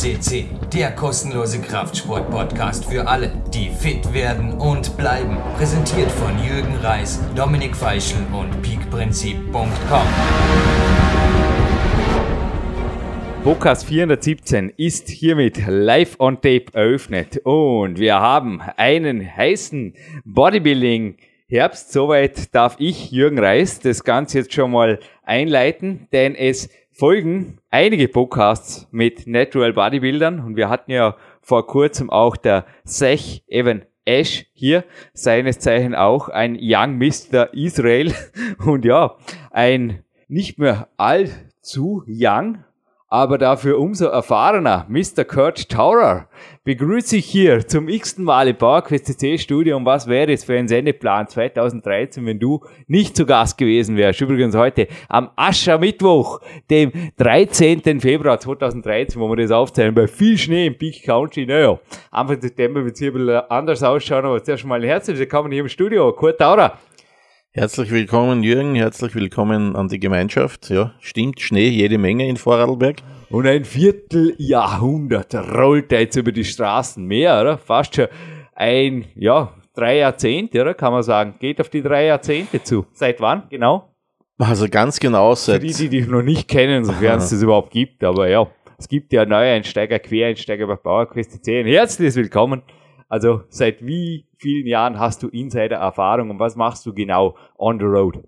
FCC, der kostenlose Kraftsport-Podcast für alle, die fit werden und bleiben. Präsentiert von Jürgen Reis, Dominik Feischl und peakprinzip.com. Podcast 417 ist hiermit live on tape eröffnet und wir haben einen heißen Bodybuilding Herbst. Soweit darf ich, Jürgen Reis, das Ganze jetzt schon mal einleiten, denn es folgen einige Podcasts mit Natural Bodybuildern und wir hatten ja vor kurzem auch der Sech Evan Ash hier, seines Zeichen auch ein Young Mr. Israel und ja, ein nicht mehr allzu young, aber dafür umso erfahrener Mr. Kurt Taurer begrüße ich hier zum x-ten Mal im PowerQuest CC Studio. Und was wäre es für ein Sendeplan 2013, wenn du nicht zu Gast gewesen wärst? Übrigens heute am Aschermittwoch, dem 13. Februar 2013, wo wir das aufzeichnen, bei viel Schnee im Peak County. Naja, Anfang September wird es hier ein bisschen anders ausschauen, aber zuerst mal herzlich willkommen hier im Studio. Kurt Taurer. Herzlich willkommen, Jürgen. Herzlich willkommen an die Gemeinschaft. Ja, stimmt, Schnee, jede Menge in Vorarlberg. Und ein Vierteljahrhundert rollt jetzt über die Straßen mehr, oder? Fast schon ein, ja, drei Jahrzehnte, oder? Kann man sagen. Geht auf die drei Jahrzehnte zu. Seit wann, genau? Also ganz genau seit... Für die, die dich noch nicht kennen, sofern es das überhaupt gibt, aber ja. Es gibt ja Neueinsteiger, Quereinsteiger bei PowerQuest 10. Herzlich willkommen. Also seit wie vielen Jahren hast du Insider-Erfahrung und was machst du genau on the road?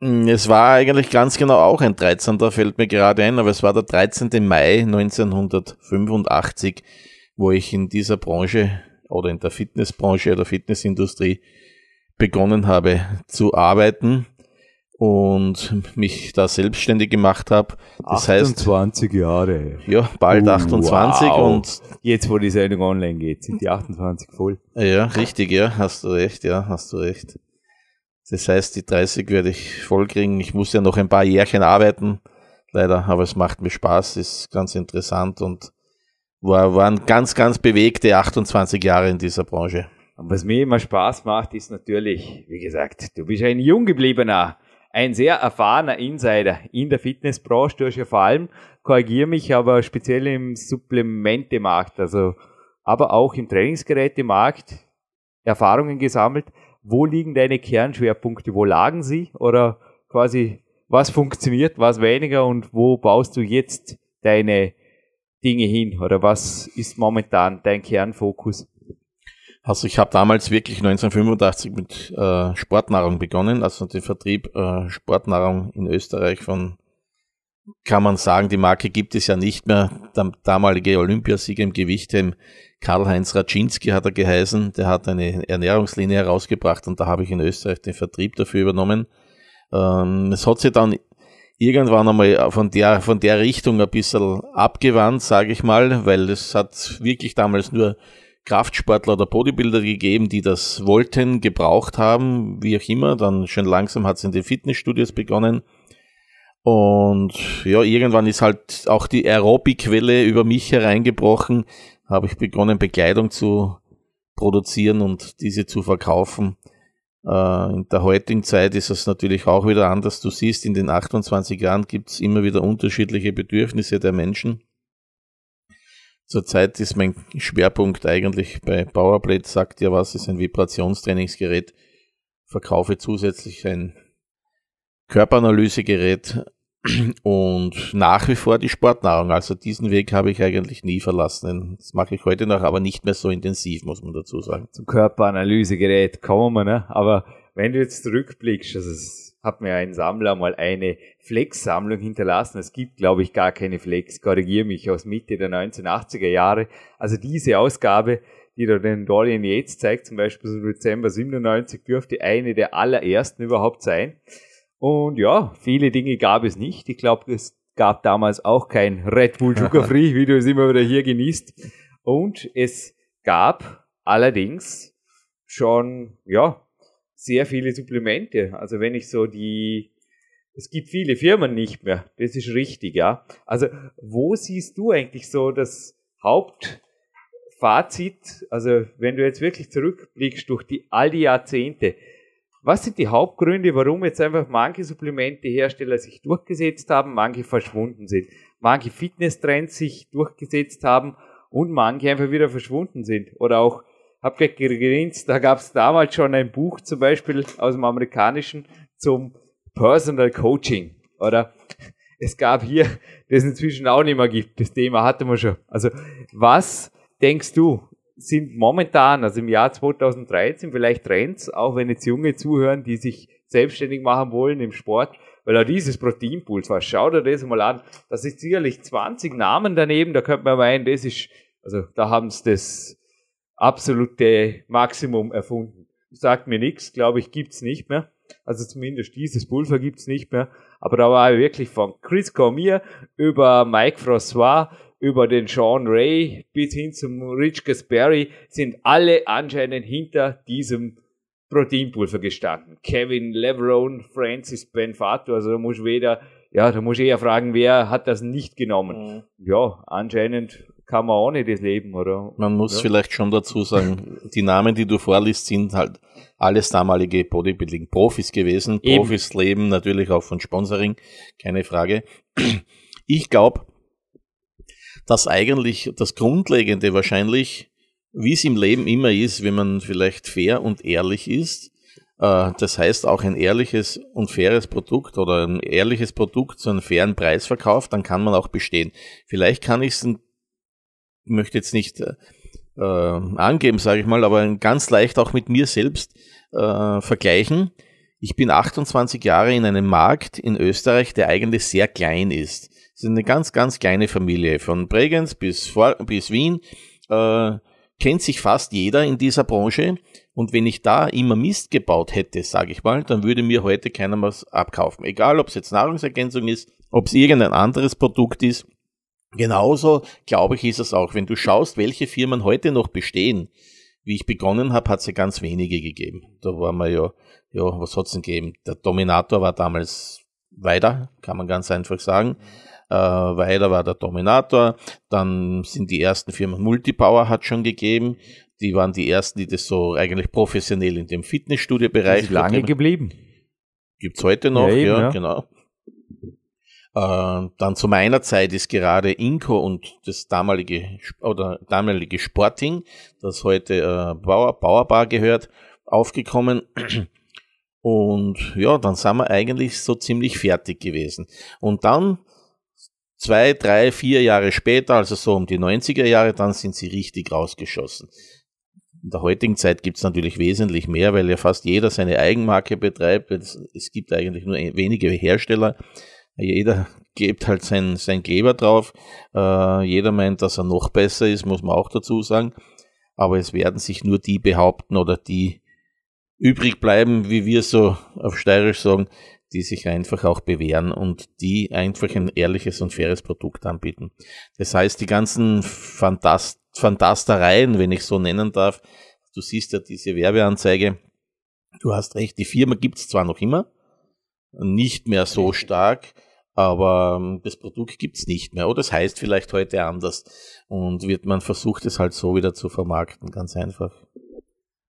Hm, es war eigentlich ganz genau auch ein 13. fällt mir gerade ein, aber es war der 13. Mai 1985, wo ich in dieser Branche oder in der Fitnessbranche oder Fitnessindustrie begonnen habe zu arbeiten und mich da selbstständig gemacht habe. Das 28 heißt, Jahre. Ja, bald uh, 28 wow. und jetzt, wo die Sendung online geht, sind die 28 voll. Ja, richtig, ja, hast du recht, ja, hast du recht. Das heißt, die 30 werde ich voll kriegen. Ich muss ja noch ein paar Jährchen arbeiten, leider, aber es macht mir Spaß, ist ganz interessant und war, waren ganz, ganz bewegte 28 Jahre in dieser Branche. Und was mir immer Spaß macht, ist natürlich, wie gesagt, du bist ein jung gebliebener ein sehr erfahrener Insider in der Fitnessbranche. Du hast ja vor allem, korrigiere mich, aber speziell im Supplementemarkt, also aber auch im Trainingsgerätemarkt Erfahrungen gesammelt. Wo liegen deine Kernschwerpunkte? Wo lagen sie? Oder quasi, was funktioniert, was weniger und wo baust du jetzt deine Dinge hin? Oder was ist momentan dein Kernfokus? Also ich habe damals wirklich 1985 mit äh, Sportnahrung begonnen, also den Vertrieb äh, Sportnahrung in Österreich von, kann man sagen, die Marke gibt es ja nicht mehr. Der damalige Olympiasieger im Gewichtheben, Karl-Heinz Raczynski hat er geheißen, der hat eine Ernährungslinie herausgebracht und da habe ich in Österreich den Vertrieb dafür übernommen. Ähm, es hat sich dann irgendwann einmal von der, von der Richtung ein bisschen abgewandt, sage ich mal, weil es hat wirklich damals nur Kraftsportler oder Bodybuilder gegeben, die das wollten, gebraucht haben, wie auch immer. Dann schon langsam hat es in den Fitnessstudios begonnen. Und ja, irgendwann ist halt auch die Aerobic-Quelle über mich hereingebrochen. Habe ich begonnen, Bekleidung zu produzieren und diese zu verkaufen. Äh, in der heutigen Zeit ist es natürlich auch wieder anders. Du siehst, in den 28 Jahren gibt es immer wieder unterschiedliche Bedürfnisse der Menschen. Zurzeit ist mein Schwerpunkt eigentlich bei Powerplate, sagt ja was, ist ein Vibrationstrainingsgerät. Verkaufe zusätzlich ein Körperanalysegerät und nach wie vor die Sportnahrung. Also diesen Weg habe ich eigentlich nie verlassen. Das mache ich heute noch, aber nicht mehr so intensiv, muss man dazu sagen. Zum Körperanalysegerät kommen wir, ne? Aber wenn du jetzt zurückblickst, also hat mir ein Sammler mal eine Flex-Sammlung hinterlassen. Es gibt, glaube ich, gar keine Flex, korrigiere mich, aus Mitte der 1980er Jahre. Also diese Ausgabe, die da den Dorian Yates zeigt, zum Beispiel im Dezember 97, dürfte eine der allerersten überhaupt sein. Und ja, viele Dinge gab es nicht. Ich glaube, es gab damals auch kein Red Bull Sugar Free, wie du es immer wieder hier genießt. Und es gab allerdings schon, ja, sehr viele Supplemente. Also wenn ich so die, es gibt viele Firmen nicht mehr. Das ist richtig, ja. Also wo siehst du eigentlich so das Hauptfazit? Also wenn du jetzt wirklich zurückblickst durch die, all die Jahrzehnte, was sind die Hauptgründe, warum jetzt einfach manche Supplementehersteller sich durchgesetzt haben, manche verschwunden sind? manche Fitnesstrends sich durchgesetzt haben und manche einfach wieder verschwunden sind. Oder auch, hab gleich gegrinst, da gab es damals schon ein Buch zum Beispiel aus dem amerikanischen zum Personal Coaching. Oder es gab hier, das inzwischen auch nicht mehr gibt, das Thema hatten wir schon. Also was denkst du, sind momentan, also im Jahr 2013 vielleicht Trends, auch wenn jetzt Junge zuhören, die sich selbstständig machen wollen im Sport, weil auch dieses Proteinpools, was schau dir das mal an, das ist sicherlich 20 Namen daneben, da könnte man meinen, das ist, also da haben sie das absolute Maximum erfunden. Sagt mir nichts, glaube ich, gibt's nicht mehr. Also zumindest dieses Pulver gibt's nicht mehr. Aber da war wirklich von Chris Cormier über Mike François, über den Sean Ray bis hin zum Rich Gasperi sind alle anscheinend hinter diesem Proteinpulver gestanden. Kevin Leverone, Francis Benfato, also da muss ich weder, ja, da muss ich eher fragen, wer hat das nicht genommen? Mhm. Ja, anscheinend kann man auch nicht das leben, oder? Man muss ja. vielleicht schon dazu sagen, die Namen, die du vorliest, sind halt alles damalige Bodybuilding-Profis gewesen. Eben. Profis leben natürlich auch von Sponsoring, keine Frage. Ich glaube, dass eigentlich das Grundlegende wahrscheinlich, wie es im Leben immer ist, wenn man vielleicht fair und ehrlich ist, äh, das heißt auch ein ehrliches und faires Produkt oder ein ehrliches Produkt zu einem fairen Preis verkauft, dann kann man auch bestehen. Vielleicht kann ich es, möchte jetzt nicht äh, äh, angeben, sage ich mal, aber ganz leicht auch mit mir selbst äh, vergleichen. Ich bin 28 Jahre in einem Markt in Österreich, der eigentlich sehr klein ist. Es ist eine ganz, ganz kleine Familie. Von Bregenz bis, Vor bis Wien äh, kennt sich fast jeder in dieser Branche. Und wenn ich da immer Mist gebaut hätte, sage ich mal, dann würde mir heute keiner was abkaufen. Egal, ob es jetzt Nahrungsergänzung ist, ob es irgendein anderes Produkt ist. Genauso, glaube ich, ist es auch. Wenn du schaust, welche Firmen heute noch bestehen, wie ich begonnen habe, hat es ja ganz wenige gegeben. Da war man ja, ja, was hat's denn gegeben? Der Dominator war damals weiter, kann man ganz einfach sagen. Äh, weiter war der Dominator. Dann sind die ersten Firmen Multipower hat schon gegeben. Die waren die ersten, die das so eigentlich professionell in dem Fitnessstudio-Bereich. Lange geblieben. Gibt's heute noch, ja, eben, ja, ja. genau. Äh, dann zu meiner Zeit ist gerade Inco und das damalige oder damalige Sporting, das heute äh, Bauer, Bauerbar gehört, aufgekommen. Und ja, dann sind wir eigentlich so ziemlich fertig gewesen. Und dann zwei, drei, vier Jahre später, also so um die 90er Jahre, dann sind sie richtig rausgeschossen. In der heutigen Zeit gibt es natürlich wesentlich mehr, weil ja fast jeder seine Eigenmarke betreibt. Es gibt eigentlich nur wenige Hersteller, jeder gibt halt sein, sein Kleber drauf. Äh, jeder meint, dass er noch besser ist, muss man auch dazu sagen. Aber es werden sich nur die behaupten oder die übrig bleiben, wie wir so auf Steirisch sagen, die sich einfach auch bewähren und die einfach ein ehrliches und faires Produkt anbieten. Das heißt, die ganzen Fantast Fantastereien, wenn ich so nennen darf, du siehst ja diese Werbeanzeige, du hast recht, die Firma gibt es zwar noch immer, nicht mehr so stark, aber ähm, das Produkt gibt's nicht mehr. Oder es heißt vielleicht heute anders und wird man versucht, es halt so wieder zu vermarkten, ganz einfach.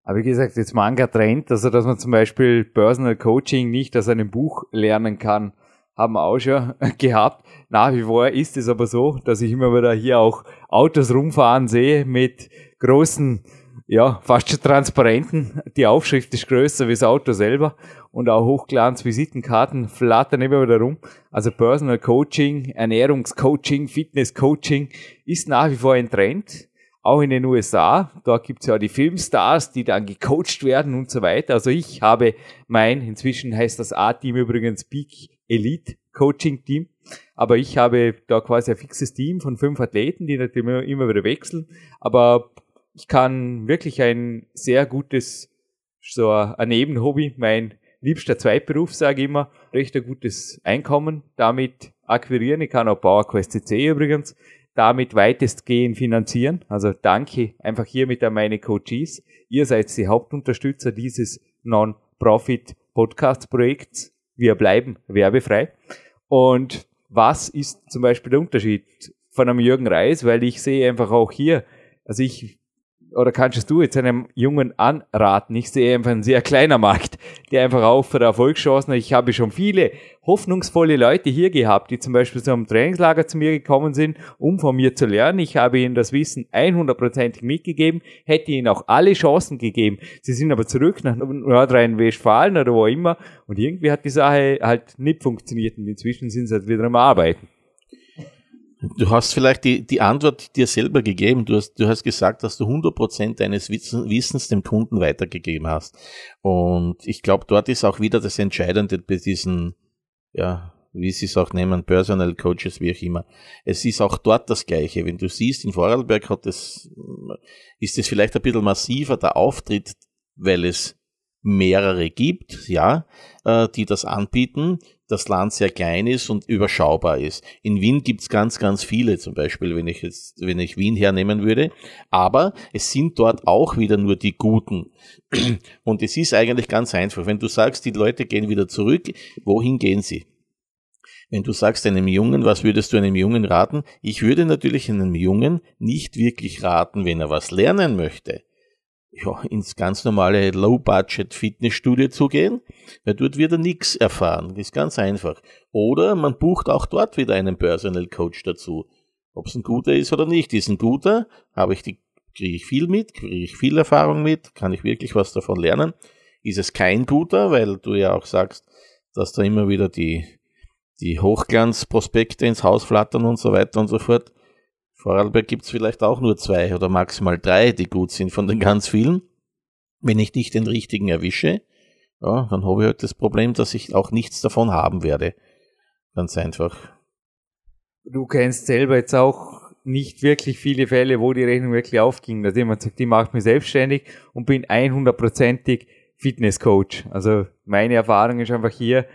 Aber wie gesagt, jetzt Manga Trend, also dass man zum Beispiel Personal Coaching nicht aus einem Buch lernen kann, haben wir auch schon gehabt. Nach wie vor ist es aber so, dass ich immer wieder hier auch Autos rumfahren sehe mit großen ja, fast schon Transparenten. Die Aufschrift ist größer wie das Auto selber und auch Hochglanz-Visitenkarten flattern immer wieder rum. Also Personal Coaching, Ernährungscoaching, Fitness-Coaching ist nach wie vor ein Trend. Auch in den USA, da gibt's ja die Filmstars, die dann gecoacht werden und so weiter. Also ich habe mein, inzwischen heißt das A-Team übrigens Peak Elite Coaching Team, aber ich habe da quasi ein fixes Team von fünf Athleten, die natürlich immer wieder wechseln. Aber ich kann wirklich ein sehr gutes, so ein Nebenhobby, mein liebster Zweitberuf, sage ich immer, recht ein gutes Einkommen damit akquirieren. Ich kann auch PowerQuest CC übrigens damit weitestgehend finanzieren. Also danke einfach hiermit an meine Coaches. Ihr seid die Hauptunterstützer dieses Non-Profit-Podcast-Projekts. Wir bleiben werbefrei. Und was ist zum Beispiel der Unterschied von einem Jürgen Reis? Weil ich sehe einfach auch hier, also ich oder kannst du jetzt einem Jungen anraten? Ich sehe einfach ein sehr kleiner Markt, der einfach auch für Erfolgschancen hat. Ich habe schon viele hoffnungsvolle Leute hier gehabt, die zum Beispiel zu einem Trainingslager zu mir gekommen sind, um von mir zu lernen. Ich habe ihnen das Wissen 100%ig mitgegeben, hätte ihnen auch alle Chancen gegeben. Sie sind aber zurück nach Nordrhein-Westfalen oder wo immer und irgendwie hat die Sache halt nicht funktioniert und inzwischen sind sie halt wieder am Arbeiten. Du hast vielleicht die, die Antwort dir selber gegeben. Du hast, du hast gesagt, dass du 100% deines Wissens dem Kunden weitergegeben hast. Und ich glaube, dort ist auch wieder das Entscheidende bei diesen, ja, wie sie es auch nennen, Personal Coaches, wie auch immer. Es ist auch dort das Gleiche. Wenn du siehst, in Vorarlberg hat es, ist es vielleicht ein bisschen massiver, der Auftritt, weil es mehrere gibt, ja, äh, die das anbieten, das Land sehr klein ist und überschaubar ist. In Wien gibt's ganz, ganz viele, zum Beispiel, wenn ich jetzt, wenn ich Wien hernehmen würde. Aber es sind dort auch wieder nur die Guten. Und es ist eigentlich ganz einfach. Wenn du sagst, die Leute gehen wieder zurück, wohin gehen sie? Wenn du sagst einem Jungen, was würdest du einem Jungen raten? Ich würde natürlich einem Jungen nicht wirklich raten, wenn er was lernen möchte ja, ins ganz normale Low-Budget-Fitnessstudio zu gehen, weil dort wird er nichts erfahren. Das ist ganz einfach. Oder man bucht auch dort wieder einen Personal Coach dazu. Ob es ein guter ist oder nicht. Ist ein guter, habe ich die, kriege ich viel mit, kriege ich viel Erfahrung mit, kann ich wirklich was davon lernen. Ist es kein guter, weil du ja auch sagst, dass da immer wieder die, die Hochglanzprospekte ins Haus flattern und so weiter und so fort Vorarlberg gibt es vielleicht auch nur zwei oder maximal drei, die gut sind von den ganz vielen. Wenn ich nicht den richtigen erwische, ja, dann habe ich halt das Problem, dass ich auch nichts davon haben werde. Ganz einfach. Du kennst selber jetzt auch nicht wirklich viele Fälle, wo die Rechnung wirklich aufging, dass jemand sagt, ich mache mich selbstständig und bin 100%ig Fitnesscoach. Also meine Erfahrung ist einfach hier,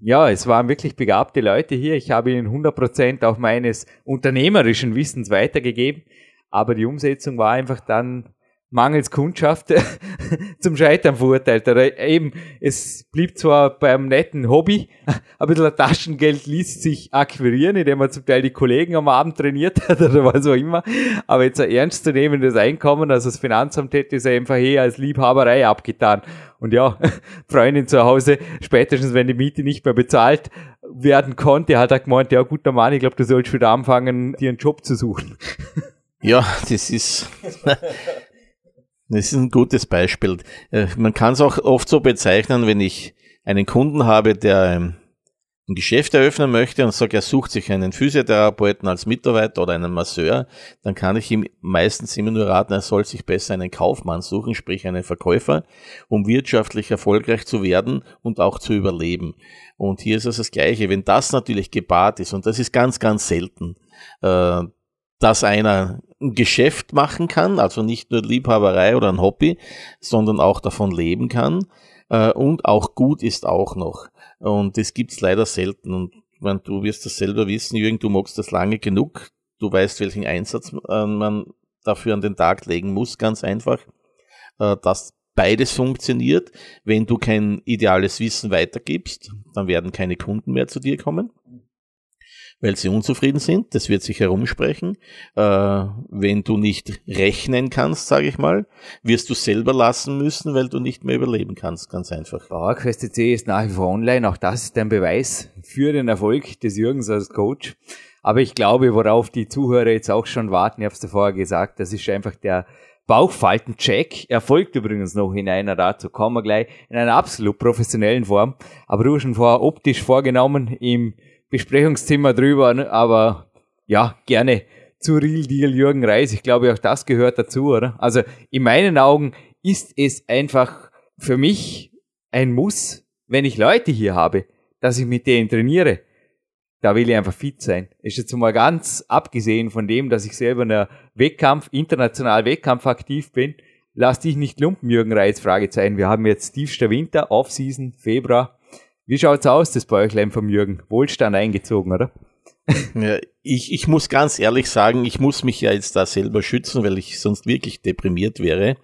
ja, es waren wirklich begabte Leute hier. Ich habe ihnen 100% auch meines unternehmerischen Wissens weitergegeben. Aber die Umsetzung war einfach dann mangels Kundschaft zum Scheitern verurteilt. Oder eben, es blieb zwar beim netten Hobby, ein bisschen Taschengeld ließ sich akquirieren, indem man zum Teil die Kollegen am Abend trainiert hat oder was auch immer. Aber jetzt ein ernstzunehmendes Einkommen, also das Finanzamt hätte es einfach eher als Liebhaberei abgetan. Und ja, Freundin zu Hause, spätestens wenn die Miete nicht mehr bezahlt werden konnte, hat er gemeint, ja guter Mann, ich glaube, du sollst wieder anfangen, dir einen Job zu suchen. Ja, das ist, das ist ein gutes Beispiel. Äh, man kann es auch oft so bezeichnen, wenn ich einen Kunden habe, der ähm, ein Geschäft eröffnen möchte und sagt, er sucht sich einen Physiotherapeuten als Mitarbeiter oder einen Masseur, dann kann ich ihm meistens immer nur raten, er soll sich besser einen Kaufmann suchen, sprich einen Verkäufer, um wirtschaftlich erfolgreich zu werden und auch zu überleben. Und hier ist es das Gleiche. Wenn das natürlich gepaart ist, und das ist ganz, ganz selten, äh, dass einer ein Geschäft machen kann, also nicht nur Liebhaberei oder ein Hobby, sondern auch davon leben kann äh, und auch gut ist auch noch. Und das gibt's leider selten. Und man, du wirst das selber wissen, Jürgen, du magst das lange genug. Du weißt, welchen Einsatz äh, man dafür an den Tag legen muss, ganz einfach, äh, dass beides funktioniert. Wenn du kein ideales Wissen weitergibst, dann werden keine Kunden mehr zu dir kommen weil sie unzufrieden sind. Das wird sich herumsprechen. Äh, wenn du nicht rechnen kannst, sage ich mal, wirst du selber lassen müssen, weil du nicht mehr überleben kannst. Ganz einfach. PowerQuest C ist nach wie vor online. Auch das ist ein Beweis für den Erfolg des Jürgens als Coach. Aber ich glaube, worauf die Zuhörer jetzt auch schon warten, ich habe es vorher gesagt, das ist einfach der Bauchfaltencheck. Er folgt übrigens noch in einer, dazu kommen wir gleich, in einer absolut professionellen Form. Aber du hast schon vorher optisch vorgenommen im Besprechungszimmer drüber, ne? aber ja, gerne zu Real Deal Jürgen Reis. Ich glaube, auch das gehört dazu, oder? Also in meinen Augen ist es einfach für mich ein Muss, wenn ich Leute hier habe, dass ich mit denen trainiere. Da will ich einfach fit sein. Ist jetzt mal ganz abgesehen von dem, dass ich selber in der Wettkampf, international Wettkampf aktiv bin. Lass dich nicht lumpen, Jürgen Reis, Fragezeichen. Wir haben jetzt tiefster Winter, Off-Season, Februar. Wie schaut's aus, das Bäuchlein vom Jürgen? Wohlstand eingezogen, oder? Ja, ich, ich muss ganz ehrlich sagen, ich muss mich ja jetzt da selber schützen, weil ich sonst wirklich deprimiert wäre.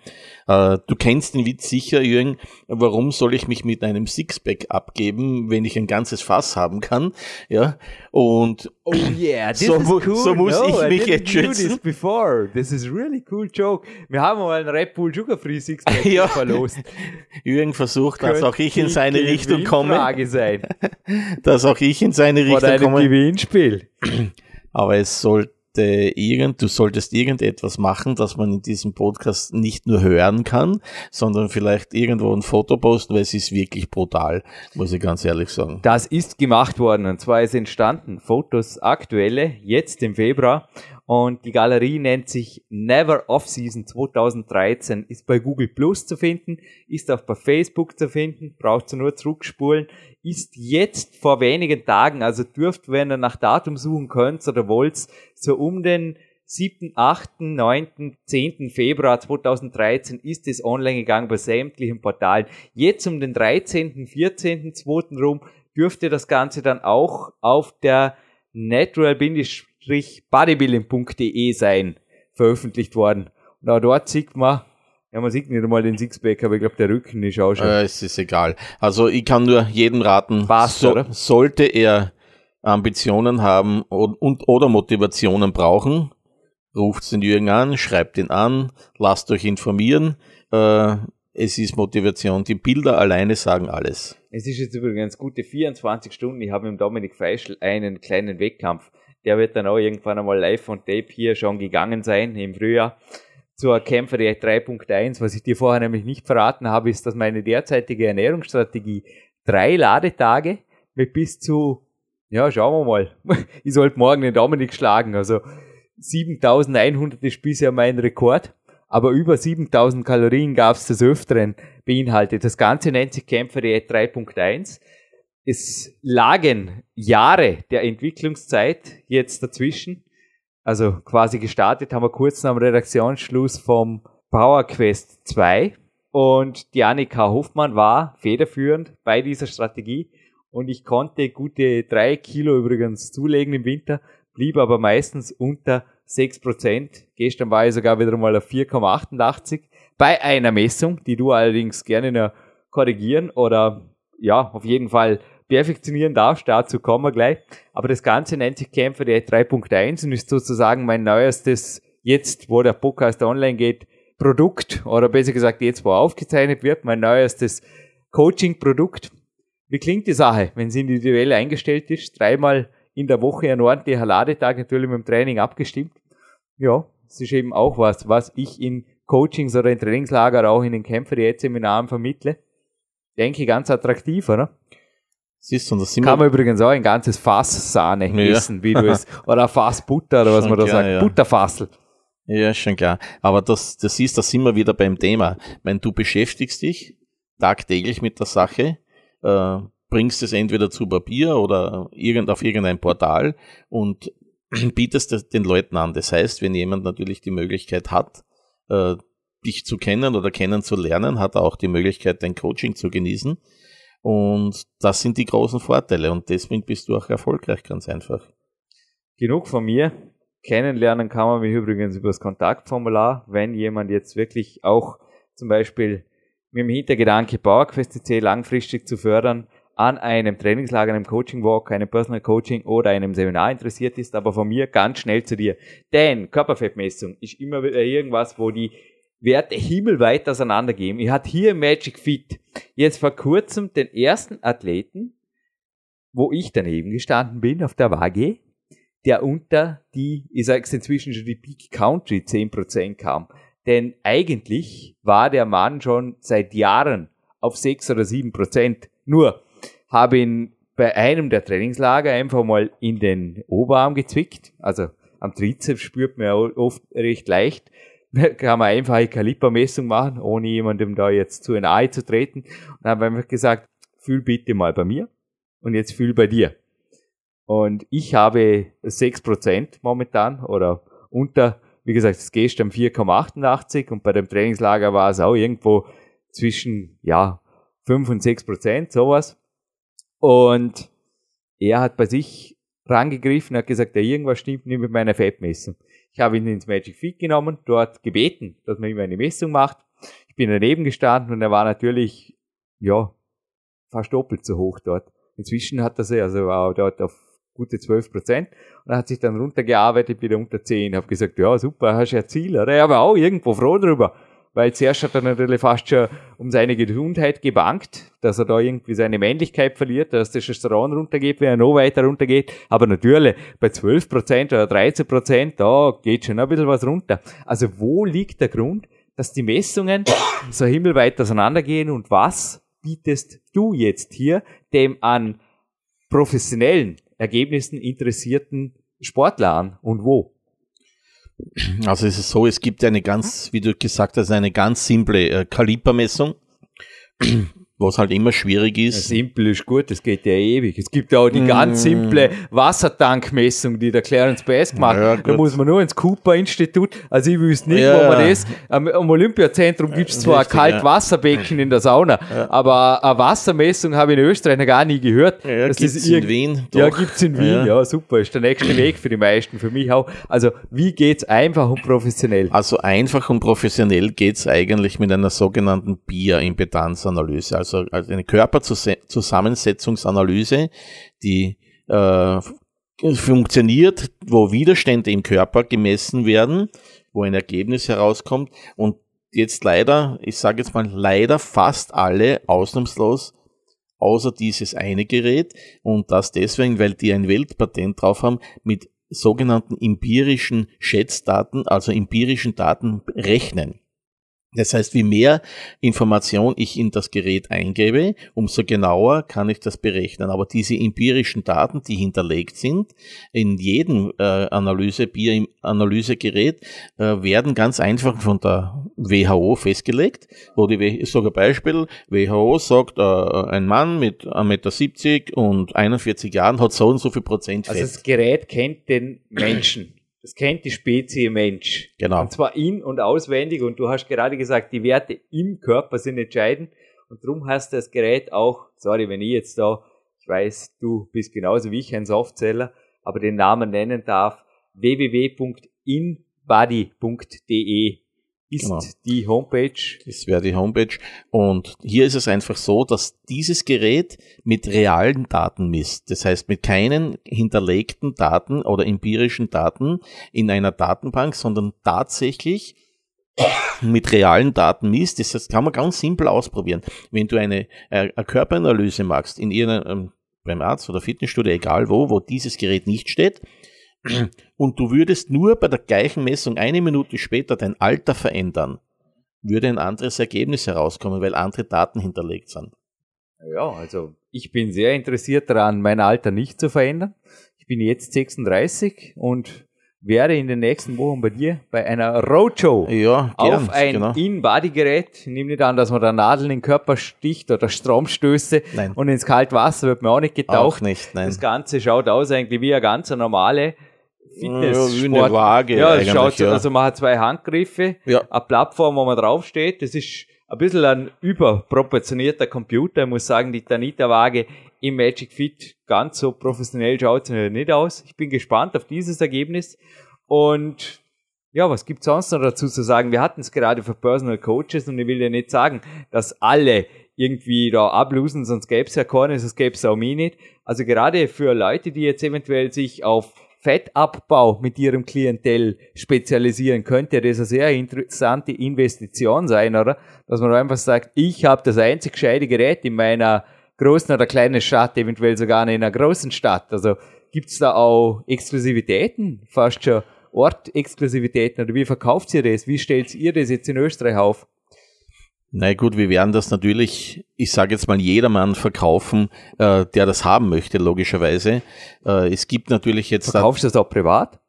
Äh, du kennst den Witz sicher, Jürgen. Warum soll ich mich mit einem Sixpack abgeben, wenn ich ein ganzes Fass haben kann? Ja. Und oh yeah, so, cool. so, muss no, ich mich jetzt schützen. This before. This is really cool joke. Wir haben mal einen Red Bull Sugar Free Sixpack ja. verlost. Jürgen versucht, dass auch ich in seine Richtung komme. sein. dass auch ich in seine Richtung komme. Gewinnspiel aber es sollte irgend, du solltest irgendetwas machen, dass man in diesem Podcast nicht nur hören kann, sondern vielleicht irgendwo ein Foto posten, weil es ist wirklich brutal, muss ich ganz ehrlich sagen. Das ist gemacht worden und zwar ist entstanden Fotos aktuelle, jetzt im Februar und die Galerie nennt sich Never Off Season 2013, ist bei Google Plus zu finden, ist auch bei Facebook zu finden, braucht ihr nur zurückspulen, ist jetzt vor wenigen Tagen, also dürft, wenn ihr nach Datum suchen könnt oder wollt, so um den 7., 8., 9., 10. Februar 2013 ist es online gegangen bei sämtlichen Portalen. Jetzt um den 13., 14., 2. rum dürfte das Ganze dann auch auf der natural-bodybuilding.de sein, veröffentlicht worden. Und auch dort sieht man, ja, man sieht nicht einmal den Sixpack, aber ich glaube, der Rücken ist auch schon. Äh, es ist egal. Also ich kann nur jedem raten, Passt, so, sollte er Ambitionen haben und, und oder Motivationen brauchen, ruft den Jürgen an, schreibt ihn an, lasst euch informieren. Äh, es ist Motivation. Die Bilder alleine sagen alles. Es ist jetzt übrigens gute 24 Stunden. Ich habe mit Dominik Feischl einen kleinen Wettkampf. Der wird dann auch irgendwann einmal live on tape hier schon gegangen sein im Frühjahr zur Kämpferdiät 3.1. Was ich dir vorher nämlich nicht verraten habe, ist, dass meine derzeitige Ernährungsstrategie drei Ladetage mit bis zu, ja, schauen wir mal, ich sollte morgen den Dominik schlagen, also 7100 ist bisher mein Rekord, aber über 7000 Kalorien gab es des Öfteren beinhaltet. Das Ganze nennt sich Kämpferdiät 3.1. Es lagen Jahre der Entwicklungszeit jetzt dazwischen. Also quasi gestartet haben wir kurz nach dem Redaktionsschluss vom Power Quest 2 und die Annika Hofmann war federführend bei dieser Strategie. Und ich konnte gute drei Kilo übrigens zulegen im Winter, blieb aber meistens unter 6%. Gestern war ich sogar wieder mal auf 4,88 bei einer Messung, die du allerdings gerne noch korrigieren oder ja, auf jeden Fall perfektionieren darfst, dazu kommen wir gleich. Aber das Ganze nennt sich Kämpfer der 3.1 und ist sozusagen mein neuestes, jetzt wo der Podcast online geht, Produkt, oder besser gesagt jetzt, wo aufgezeichnet wird, mein neuestes Coaching-Produkt. Wie klingt die Sache, wenn sie individuell eingestellt ist? Dreimal in der Woche ein ordentlicher Ladetag, natürlich mit dem Training abgestimmt. Ja, es ist eben auch was, was ich in Coachings oder in Trainingslager auch in den Kämpfer-Seminaren vermittle. Denke ganz attraktiv, oder? Siehst du, das Kann man übrigens auch ein ganzes Fass Sahne ja. essen, wie du es, oder Fass Butter, oder was man da sagt, ja. Butterfassel. Ja, schon klar. Aber das, das ist, da sind wir wieder beim Thema. Wenn du beschäftigst dich tagtäglich mit der Sache, äh, bringst es entweder zu Papier oder irgend, auf irgendein Portal und bietest es den Leuten an. Das heißt, wenn jemand natürlich die Möglichkeit hat, äh, dich zu kennen oder kennenzulernen, hat er auch die Möglichkeit, dein Coaching zu genießen. Und das sind die großen Vorteile und deswegen bist du auch erfolgreich, ganz einfach. Genug von mir. Kennenlernen kann man mich übrigens über das Kontaktformular, wenn jemand jetzt wirklich auch zum Beispiel mit dem Hintergedanke PowerQuest C langfristig zu fördern, an einem Trainingslager, einem Coaching Walk, einem Personal Coaching oder einem Seminar interessiert ist, aber von mir ganz schnell zu dir. Denn Körperfettmessung ist immer wieder irgendwas, wo die Werte himmelweit auseinandergehen. Ich hatte hier im Magic Fit jetzt vor kurzem den ersten Athleten, wo ich daneben gestanden bin auf der Waage, der unter die, ich sag's inzwischen schon die Peak Country 10% kam. Denn eigentlich war der Mann schon seit Jahren auf 6 oder 7%. Nur habe ihn bei einem der Trainingslager einfach mal in den Oberarm gezwickt. Also am Trizeps spürt man ja oft recht leicht kann man einfach eine Kalibermessung machen, ohne jemandem da jetzt zu nahe zu treten. Und wir einfach gesagt, fühl bitte mal bei mir und jetzt fühl bei dir. Und ich habe 6% momentan oder unter, wie gesagt, es geht am 4,88 und bei dem Trainingslager war es auch irgendwo zwischen, ja, 5 und 6% sowas. Und er hat bei sich rangegriffen, hat gesagt, ja, irgendwas stimmt nicht mit meiner Fettmessung. Ich habe ihn ins Magic Feet genommen, dort gebeten, dass man ihm eine Messung macht. Ich bin daneben gestanden und er war natürlich, ja, fast doppelt so hoch dort. Inzwischen hat er sich, also war dort auf gute 12 Prozent und hat sich dann runtergearbeitet wieder unter 10. Ich habe gesagt, ja super, hast ja Ziel, oder? Er war auch irgendwo froh drüber, weil zuerst hat er natürlich fast schon um seine Gesundheit gebankt, dass er da irgendwie seine Männlichkeit verliert, dass der Testosteron runtergeht, wenn er noch weiter runtergeht. Aber natürlich, bei 12 Prozent oder 13 Prozent, da geht schon ein bisschen was runter. Also wo liegt der Grund, dass die Messungen so himmelweit auseinandergehen und was bietest du jetzt hier dem an professionellen Ergebnissen interessierten Sportler an und wo? Also es ist so, es gibt eine ganz, wie du gesagt hast, eine ganz simple äh, Kalibermessung was halt immer schwierig ist. Ja, simpel ist gut, das geht ja ewig. Es gibt ja auch die ganz mm. simple Wassertankmessung, die der Clarence Bass gemacht hat. Ja, da muss man nur ins Cooper-Institut, also ich wüsste nicht, ja. wo man das, am, am Olympiazentrum gibt es zwar ein Kaltwasserbecken in der Sauna, aber eine Wassermessung habe ich in Österreich noch gar nie gehört. Ja, gibt es in Wien? Doch. Ja, gibt es in Wien, ja. super, ist der nächste Weg für die meisten, für mich auch. Also wie geht es einfach und professionell? Also einfach und professionell geht es eigentlich mit einer sogenannten Bioimpedanzanalyse, also also, also eine Körperzusammensetzungsanalyse, die äh, funktioniert, wo Widerstände im Körper gemessen werden, wo ein Ergebnis herauskommt und jetzt leider, ich sage jetzt mal leider fast alle ausnahmslos außer dieses eine Gerät und das deswegen, weil die ein Weltpatent drauf haben, mit sogenannten empirischen Schätzdaten, also empirischen Daten rechnen. Das heißt, wie mehr Information ich in das Gerät eingebe, umso genauer kann ich das berechnen. Aber diese empirischen Daten, die hinterlegt sind in jedem äh, Analyse, Bioanalysegerät, äh, werden ganz einfach von der WHO festgelegt, wo die, ich sage ein Beispiel, WHO sagt, äh, ein Mann mit 1,70 Meter und 41 Jahren hat so und so viel Prozent Fett. Also das Gerät kennt den Menschen. Das kennt die Spezie Mensch. Genau. Und zwar in- und auswendig. Und du hast gerade gesagt, die Werte im Körper sind entscheidend. Und darum hast das Gerät auch, sorry, wenn ich jetzt da, ich weiß, du bist genauso wie ich ein Softseller, aber den Namen nennen darf, www.inbody.de ist genau. die Homepage. Das wäre die Homepage. Und hier ist es einfach so, dass dieses Gerät mit realen Daten misst. Das heißt, mit keinen hinterlegten Daten oder empirischen Daten in einer Datenbank, sondern tatsächlich mit realen Daten misst. Das kann man ganz simpel ausprobieren. Wenn du eine, äh, eine Körperanalyse machst in irgendeinem, beim Arzt oder Fitnessstudio, egal wo, wo dieses Gerät nicht steht, und du würdest nur bei der gleichen Messung eine Minute später dein Alter verändern, würde ein anderes Ergebnis herauskommen, weil andere Daten hinterlegt sind. Ja, also ich bin sehr interessiert daran, mein Alter nicht zu verändern. Ich bin jetzt 36 und werde in den nächsten Wochen bei dir bei einer Roadshow ja, gern, auf ein genau. In-Body-Gerät. Nehme nicht an, dass man da Nadeln in den Körper sticht oder Stromstöße nein. und ins kalte Wasser wird mir auch nicht getaucht. Auch nicht, nein. Das Ganze schaut aus eigentlich wie eine ganz normale Fitness. Ja, eine Waage. Ja, es schaut ja. also man hat zwei Handgriffe, ja. eine Plattform, wo man draufsteht. Das ist ein bisschen ein überproportionierter Computer. Ich muss sagen, die Tanita-Waage im Magic Fit ganz so professionell schaut sie nicht aus. Ich bin gespannt auf dieses Ergebnis. Und ja, was gibt's sonst noch dazu zu sagen? Wir hatten es gerade für Personal Coaches und ich will ja nicht sagen, dass alle irgendwie da ablosen, sonst gäbe es ja keine, sonst gäbe es auch mich nicht. Also gerade für Leute, die jetzt eventuell sich auf Fettabbau mit ihrem Klientel spezialisieren, könnte das eine sehr interessante Investition sein, oder? Dass man einfach sagt, ich habe das einzig gescheite Gerät in meiner großen oder kleinen Stadt, eventuell sogar in einer großen Stadt. Also gibt's da auch Exklusivitäten, fast schon Ortexklusivitäten, oder wie verkauft ihr das? Wie stellt ihr das jetzt in Österreich auf? Na gut, wir werden das natürlich, ich sage jetzt mal, jedermann verkaufen, äh, der das haben möchte, logischerweise. Äh, es gibt natürlich jetzt. Verkaufst du das auch privat?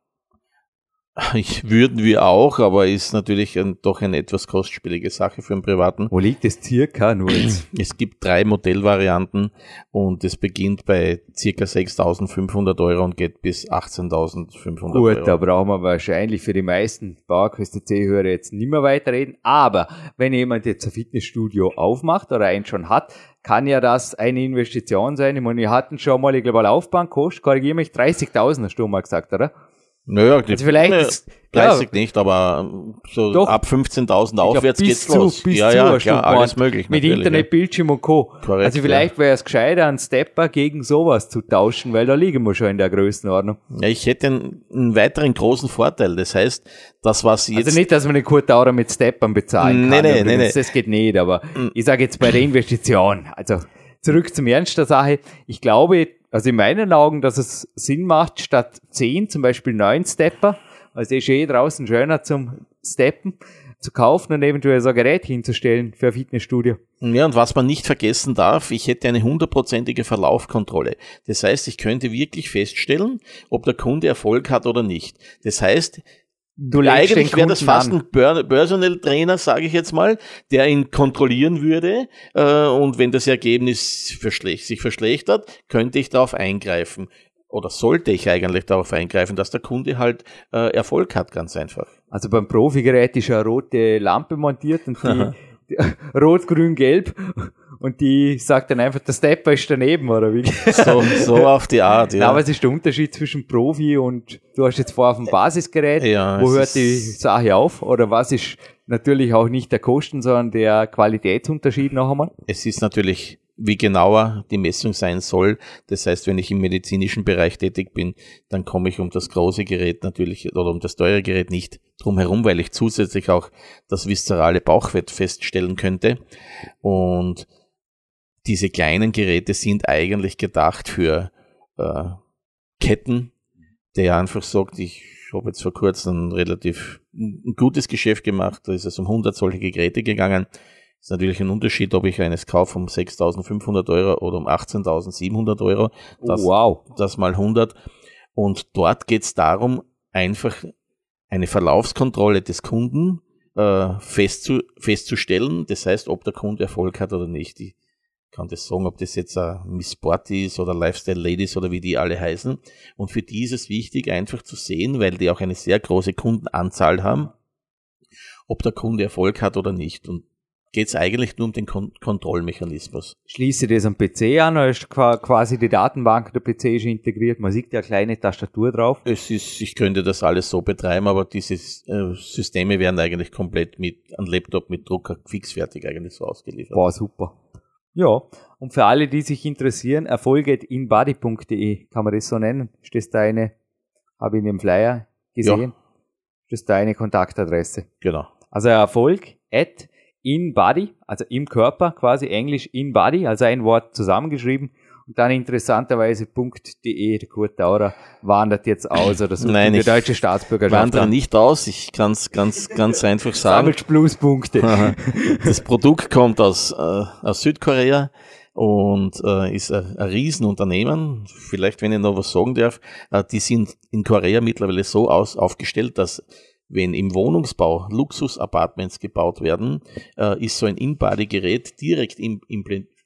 Ich würden wir auch, aber ist natürlich ein, doch eine etwas kostspielige Sache für einen Privaten. Wo liegt es circa nur jetzt? Es gibt drei Modellvarianten und es beginnt bei circa 6.500 Euro und geht bis 18.500 Euro. Gut, da brauchen wir wahrscheinlich für die meisten PowerQuest C-Hörer jetzt nicht mehr weiterreden. Aber wenn jemand jetzt ein Fitnessstudio aufmacht oder eins schon hat, kann ja das eine Investition sein. Ich meine, wir hatten schon mal, ich glaube, eine Laufbahn kostet, korrigiere mich, 30.000 hast du mal gesagt, oder? Naja, die, Also vielleicht ne, ist- 30 ja. nicht, aber so Doch. ab 15.000 Ich glaub, aufwärts bis geht's zu, los. Bis ja, zu ja, klar, alles möglich. Mit Internet, Bildschirm und Co. Korrekt, also vielleicht wäre es gescheiter, einen Stepper gegen sowas zu tauschen, weil da liegen wir schon in der Größenordnung. Ja. ja, ich hätte einen, einen weiteren großen Vorteil. Das heißt, das, was jetzt Also nicht, dass man eine Kurtaurer mit Steppern bezahlen Nee, kann. nee, übrigens. nee, nee. Das geht nicht, aber ich sage jetzt bei der Investition, also zurück zum Ernst der Sache. Ich glaube, also in meinen Augen, dass es Sinn macht, statt 10 zum Beispiel 9 Stepper, also ist eh draußen schöner zum Steppen, zu kaufen und eventuell so ein Gerät hinzustellen für ein Fitnessstudio. Ja, und was man nicht vergessen darf, ich hätte eine hundertprozentige Verlaufkontrolle. Das heißt, ich könnte wirklich feststellen, ob der Kunde Erfolg hat oder nicht. Das heißt, Du legst eigentlich wäre das fast ein Personal Trainer, sage ich jetzt mal, der ihn kontrollieren würde. Äh, und wenn das Ergebnis sich verschlechtert, könnte ich darauf eingreifen. Oder sollte ich eigentlich darauf eingreifen, dass der Kunde halt äh, Erfolg hat, ganz einfach. Also beim Profigerät ist eine rote Lampe montiert und die rot, grün, gelb und die sagt dann einfach, der Stepper ist daneben oder wie? So, so auf die Art, Ja. aber was ist der Unterschied zwischen Profi und du hast jetzt vorher auf dem Basisgerät, Ja, wo hört die Sache auf? Oder was ist natürlich auch nicht der Kosten, sondern der Qualitätsunterschied noch einmal? Es ist natürlich, wie genauer die Messung sein soll. Das heißt, wenn ich im medizinischen Bereich tätig bin, dann komme ich um das große Gerät natürlich oder um das teure Gerät nicht drum herum, weil ich zusätzlich auch das viszerale Bauchfett feststellen könnte. Und diese kleinen Geräte sind eigentlich gedacht für äh, Ketten, der einfach sagt, ich habe jetzt vor kurzem ein relativ ein gutes Geschäft gemacht, da ist es um 100 solche Geräte gegangen. Ist natürlich ein Unterschied, ob ich eines kaufe um 6.500 Euro oder um 18.700 Euro. Das, Oh, wow. das mal 100. Und dort geht es darum, einfach eine Verlaufskontrolle des Kunden äh, festzu, festzustellen. Das heißt, ob der Kunde Erfolg hat oder nicht. Ich kann das sagen, ob das jetzt ein Miss Sporty ist oder Lifestyle Ladies oder wie die alle heißen. Und für die ist es wichtig, einfach zu sehen, weil die auch eine sehr große Kundenanzahl haben, ob der Kunde Erfolg hat oder nicht. Und geht es eigentlich nur um den Kon Kontrollmechanismus. Schließe das am PC an, oder ist qua- quasi die Datenbank der PC ist integriert, man sieht ja eine kleine Tastatur drauf. Es ist, ich könnte das alles so betreiben, aber diese äh, Systeme werden eigentlich komplett mit einem Laptop mit Drucker fixfertig eigentlich so ausgeliefert. Boah, super. Ja, und für alle, die sich interessieren, erfolge.inbody.de, kann man das so nennen? Ist das deine, habe ich in dem Flyer gesehen? Ist das deine Kontaktadresse? Genau. Also Erfolg at inbody, also im Körper, quasi Englisch inbody, also ein Wort zusammengeschrieben. Und dann interessanterweise .de, der Kurt Daurer, wandert jetzt aus oder so. Nein, die deutsche Staatsbürgerschaft. Wandere an. nicht aus, ich kann es ganz, ganz einfach sagen. Sammelt Pluspunkte. Das Produkt kommt aus, äh, aus Südkorea und äh, ist ein, ein Riesenunternehmen. Vielleicht, wenn ich noch was sagen darf, äh, die sind in Korea mittlerweile so aus, aufgestellt, dass wenn im Wohnungsbau Luxus-Apartments gebaut werden, äh, ist so ein In-Body-Gerät direkt im, im,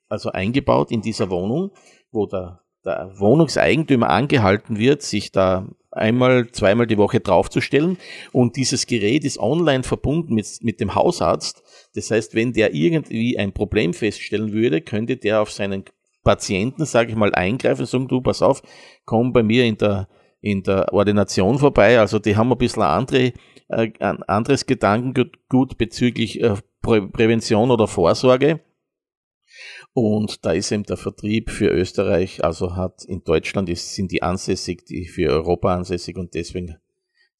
also eingebaut in dieser Wohnung, wo der, der Wohnungseigentümer angehalten wird, sich da einmal, zweimal die Woche draufzustellen. Und dieses Gerät ist online verbunden mit, mit dem Hausarzt. Das heißt, wenn der irgendwie ein Problem feststellen würde, könnte der auf seinen Patienten, sage ich mal, eingreifen und sagen, du, pass auf, komm bei mir in der, in der Ordination vorbei. Also die haben ein bisschen andere, äh, ein anderes Gedankengut bezüglich äh, Prä Prävention oder Vorsorge. Und da ist eben der Vertrieb für Österreich, also hat in Deutschland ist, sind die ansässig, die für Europa ansässig und deswegen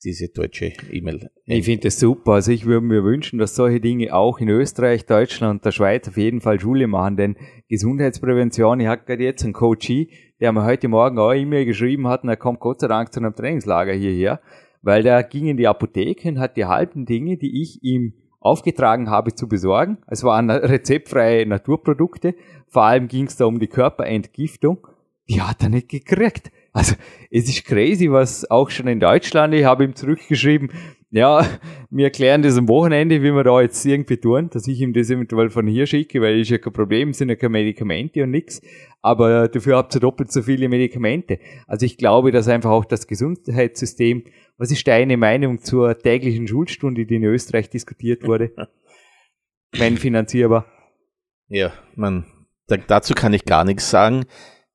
diese deutsche E-Mail. Ich finde das super. Also ich würde mir wünschen, dass solche Dinge auch in Österreich, Deutschland der Schweiz auf jeden Fall Schule machen, denn Gesundheitsprävention, ich habe gerade jetzt einen Coachie, der mir heute Morgen auch E-Mail geschrieben hat und er kommt Gott sei Dank zu einem Trainingslager hierher, weil der ging in die Apotheke und hat die halben Dinge, die ich ihm aufgetragen habe zu besorgen. Es waren rezeptfreie Naturprodukte, vor allem ging es da um die Körperentgiftung, die hat er nicht gekriegt. Also es ist crazy, was auch schon in Deutschland, ich habe ihm zurückgeschrieben, ja, wir erklären das am Wochenende, wie wir da jetzt irgendwie tun, dass ich ihm das eventuell von hier schicke, weil ist ja kein Problem, sind ja keine Medikamente und nix, aber dafür habt ihr doppelt so viele Medikamente. Also ich glaube, dass einfach auch das Gesundheitssystem, was ist deine Meinung zur täglichen Schulstunde, die in Österreich diskutiert wurde? Wenn finanzierbar. Ja, man, Da, dazu kann ich gar nichts sagen.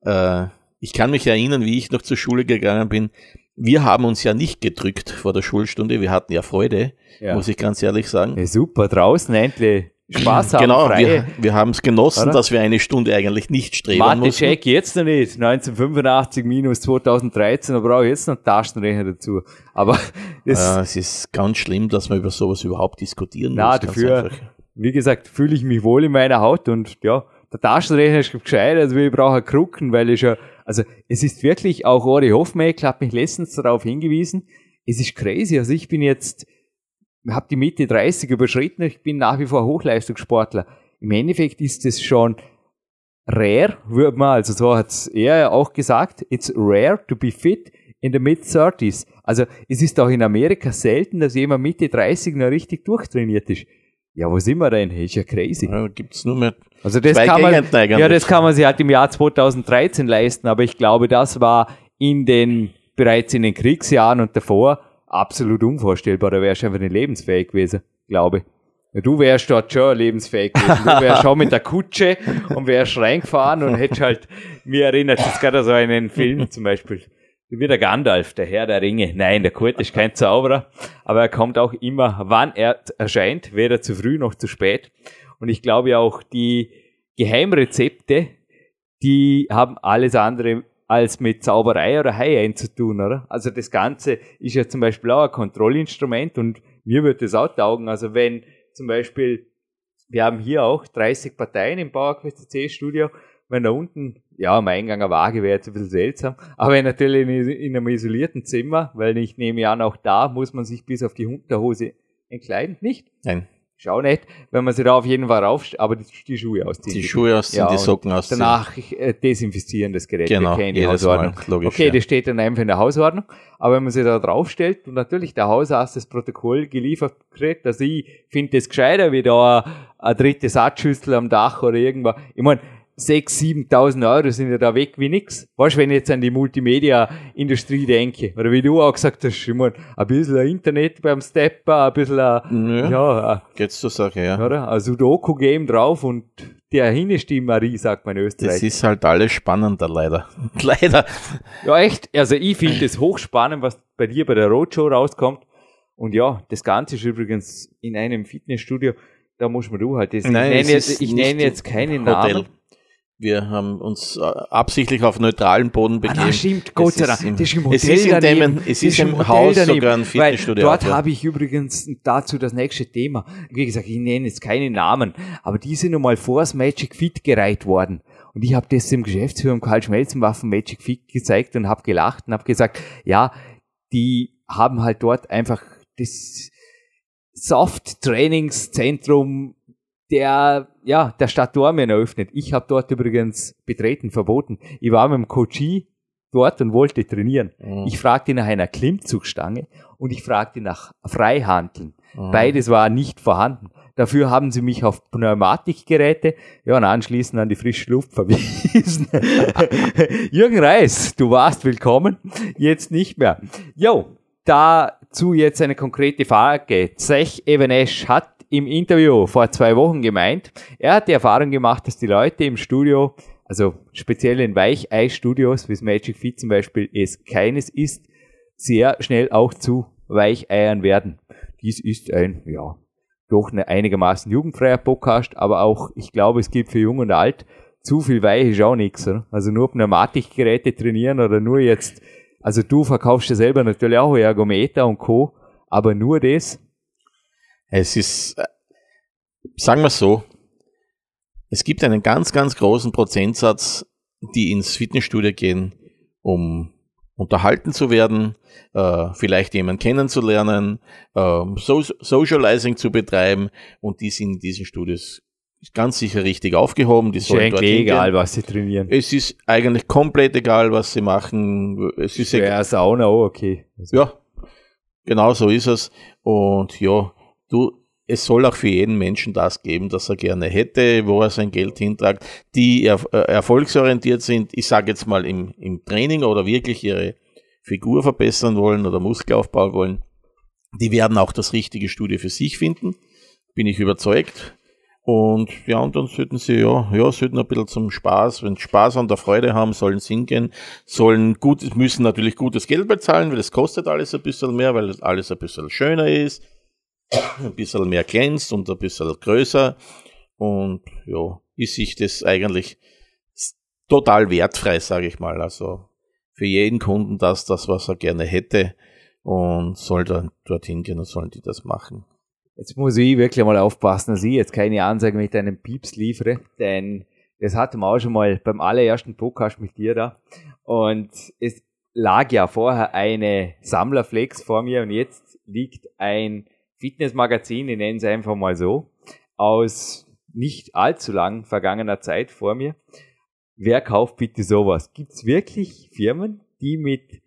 Äh, ich kann mich erinnern, wie ich noch zur Schule gegangen bin. Wir haben uns ja nicht gedrückt vor der Schulstunde. Wir hatten ja Freude, Ja. muss ich ganz ehrlich sagen. Ja, super, draußen endlich Spaß haben. genau, freie. wir, wir haben es genossen, Oder? dass wir eine Stunde eigentlich nicht streben Mathe mussten. check jetzt noch nicht. 1985 minus 2013, da brauche ich jetzt noch einen Taschenrechner dazu. Aber das, Äh, es ist ganz schlimm, dass man über sowas überhaupt diskutieren na, muss. dafür, wie gesagt, fühle ich mich wohl in meiner Haut und ja, der Taschenrechner ist gescheit, also ich brauche Krucken, weil ich ja, also es ist wirklich, auch Ori Hofmeckler hat mich letztens darauf hingewiesen, es ist crazy, also ich bin jetzt, habe die Mitte 30 überschritten, ich bin nach wie vor Hochleistungssportler. Im Endeffekt ist es schon rare, würde man, also so hat's er ja auch gesagt, it's rare to be fit in the mid-30s. Also es ist auch in Amerika selten, dass jemand Mitte 30 noch richtig durchtrainiert ist. Ja, wo sind wir denn? Ist ja crazy. Ja, gibt's nur mehr Also das kann man, ja, das kann man sich halt im Jahr 2013 leisten, aber ich glaube, das war in den, bereits in den Kriegsjahren und davor absolut unvorstellbar. Da wärst du einfach nicht lebensfähig gewesen, glaube ich. Du wärst dort schon lebensfähig gewesen. Du wärst schon mit der Kutsche und wärst reingefahren und hättest halt, mir erinnert es gerade so einen Film zum Beispiel, wie der Gandalf, der Herr der Ringe. Nein, der Kurt ist kein Zauberer, aber er kommt auch immer, wann er erscheint, weder zu früh noch zu spät. Und ich glaube auch, die Geheimrezepte, die haben alles andere als mit Zauberei oder High-End zu tun, oder? Also das Ganze ist ja zum Beispiel auch ein Kontrollinstrument und mir wird das auch taugen. Also wenn zum Beispiel, wir haben hier auch 30 Parteien im PowerQuest C-Studio, wenn da unten, ja, am Eingang eine Waage wäre jetzt ein bisschen seltsam, aber natürlich in, in einem isolierten Zimmer, weil ich nehme an, auch da muss man sich bis auf die Unterhose entkleiden, nicht? Nein, Schau nicht, wenn man sich da auf jeden Fall raufsteht, aber die, die Schuhe ausziehen. die Schuhe ausziehen, Ja, die Socken ausziehen. Danach äh, desinfizieren das Gerät. Genau, die jedes Hausordnung. Mal, logisch, okay, ja. das steht dann einfach in der Hausordnung. Aber wenn man sich da draufstellt und natürlich der Hausarzt das Protokoll geliefert kriegt, dass ich finde das gescheiter wie da eine dritte Satzschüssel am Dach oder irgendwas. Ich meine, 6.000, 7.000 Euro sind ja da weg wie nix. Weißt du, wenn ich jetzt an die Multimedia-Industrie denke, oder wie du auch gesagt hast, ich meine, ein bisschen Internet beim Stepper, ein bisschen Ja, ja, geht's zur Sache, ja. oder? Ein Sudoku-Game drauf und der Hinnestimmari, sagt man in Österreich. Das ist halt alles spannender, leider. leider. ja, echt. Also ich finde es hochspannend, was bei dir bei der Roadshow rauskommt. Und ja, das Ganze ist übrigens in einem Fitnessstudio, da muss man du halt das. Nein, ich nenne jetzt, ich nenne jetzt keinen Hotel. Namen. Wir haben uns äh, absichtlich auf neutralen Boden Ah, begeben. na, stimmt, Gott Es sei ist Dank. im- das ist im es Hotel ist in daneben. dem- es Das ist im Hotel Haus daneben. sogar ein Fitnessstudio Dort habe ich übrigens dazu das nächste Thema. Wie gesagt, ich nenne jetzt keinen Namen, aber die sind einmal vors Magic Fit gereiht worden. Und ich habe das dem Geschäftsführer Karl Schmelzenwaffen Magic Fit gezeigt und habe gelacht und habe gesagt, ja, die haben halt dort einfach das Soft-Trainingszentrum der, ja, der Stadt Dormien eröffnet. Ich habe dort übrigens betreten verboten. Ich war mit dem Coachie dort und wollte trainieren. Mhm. Ich fragte nach einer Klimmzugstange und ich fragte nach Freihandeln. Mhm. Beides war nicht vorhanden. Dafür haben sie mich auf Pneumatikgeräte, ja, und anschließend an die frische Luft verwiesen. Jürgen Reis, du warst willkommen, jetzt nicht mehr. Jo, dazu jetzt eine konkrete Frage. Zech Evanesh hat im Interview vor zwei Wochen gemeint, er hat die Erfahrung gemacht, dass die Leute im Studio, also speziell in Weichei-Studios, wie es Magic Fit zum Beispiel es keines ist, sehr schnell auch zu Weicheiern werden. Dies ist ein, ja, doch eine einigermaßen jugendfreier Podcast, aber auch, ich glaube, es gibt für Jung und Alt zu viel Weich ist auch nichts. Also nur Pneumatikgeräte trainieren oder nur jetzt, also du verkaufst ja selber natürlich auch Ergometer und Co., aber nur das, Es ist, sagen wir so, es gibt einen ganz, ganz großen Prozentsatz, die ins Fitnessstudio gehen, um unterhalten zu werden, äh, vielleicht jemanden kennenzulernen, äh, so Socializing zu betreiben und die sind in diesen Studios ganz sicher richtig aufgehoben. Die ist sollen eigentlich dorthin egal, gehen. was sie trainieren. Es ist eigentlich komplett egal, was sie machen. Es ist egal. Ja, Sauna auch okay. Also, Ja, genau so ist es. Und ja, du, es soll auch für jeden Menschen das geben, das er gerne hätte, wo er sein Geld hintragt, die er, äh, erfolgsorientiert sind, ich sage jetzt mal im, im Training oder wirklich ihre Figur verbessern wollen oder Muskelaufbau wollen, die werden auch das richtige Studio für sich finden, bin ich überzeugt. Und ja, und dann sollten sie ja, ja, sollten ein bisschen zum Spaß, wenn sie Spaß an der Freude haben, sollen sie hingehen, sollen gut, müssen natürlich gutes Geld bezahlen, weil das kostet alles ein bisschen mehr, weil alles ein bisschen schöner ist, ein bisschen mehr glänzt und ein bisschen größer. Und ja, ist sich das eigentlich total wertfrei, sage ich mal. Also für jeden Kunden das, das, was er gerne hätte und soll dann dorthin gehen und sollen die das machen. Jetzt muss ich wirklich mal aufpassen, dass ich jetzt keine Ansage mit einem Pieps liefere, denn das hatten wir auch schon mal beim allerersten Podcast mit dir da. Und es lag ja vorher eine Sammlerflex vor mir und jetzt liegt ein Fitnessmagazin, ich nenne es einfach mal so, aus nicht allzu lang vergangener Zeit vor mir. Wer kauft bitte sowas? Gibt es wirklich Firmen, die mit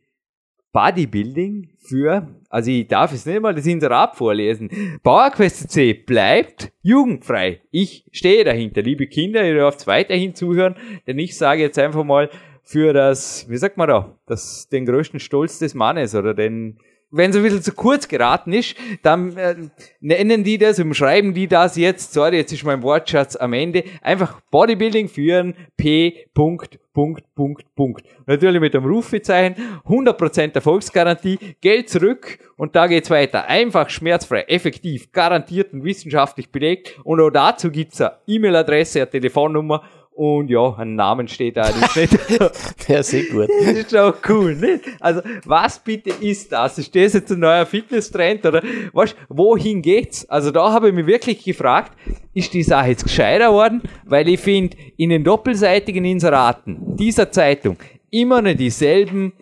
Bodybuilding für, also ich darf es nicht mal das Inserat vorlesen. PowerQuest C bleibt jugendfrei. Ich stehe dahinter. Liebe Kinder, ihr dürft weiterhin zuhören, denn ich sage jetzt einfach mal für das, wie sagt man da, das, den größten Stolz des Mannes oder den, wenn es ein bisschen zu kurz geraten ist, dann äh, nennen die das, umschreiben die das jetzt, sorry, jetzt ist mein Wortschatz am Ende, einfach Bodybuilding führen, P. Punkt, Punkt, Punkt, Punkt. Natürlich mit einem Rufezeichen, 100% Erfolgsgarantie, Geld zurück und da geht's weiter. Einfach, schmerzfrei, effektiv, garantiert und wissenschaftlich belegt und auch dazu gibt's eine E-Mail-Adresse, eine Telefonnummer und ja, ein Namen steht da nicht. ja, sehr gut. Das ist auch cool, nicht? Also, was bitte ist das? Ist das jetzt ein neuer Fitnesstrend oder was? Wohin geht's? Also, da habe ich mich wirklich gefragt, ist die Sache jetzt gescheiter worden? Weil ich finde, in den doppelseitigen Inseraten dieser Zeitung immer noch dieselben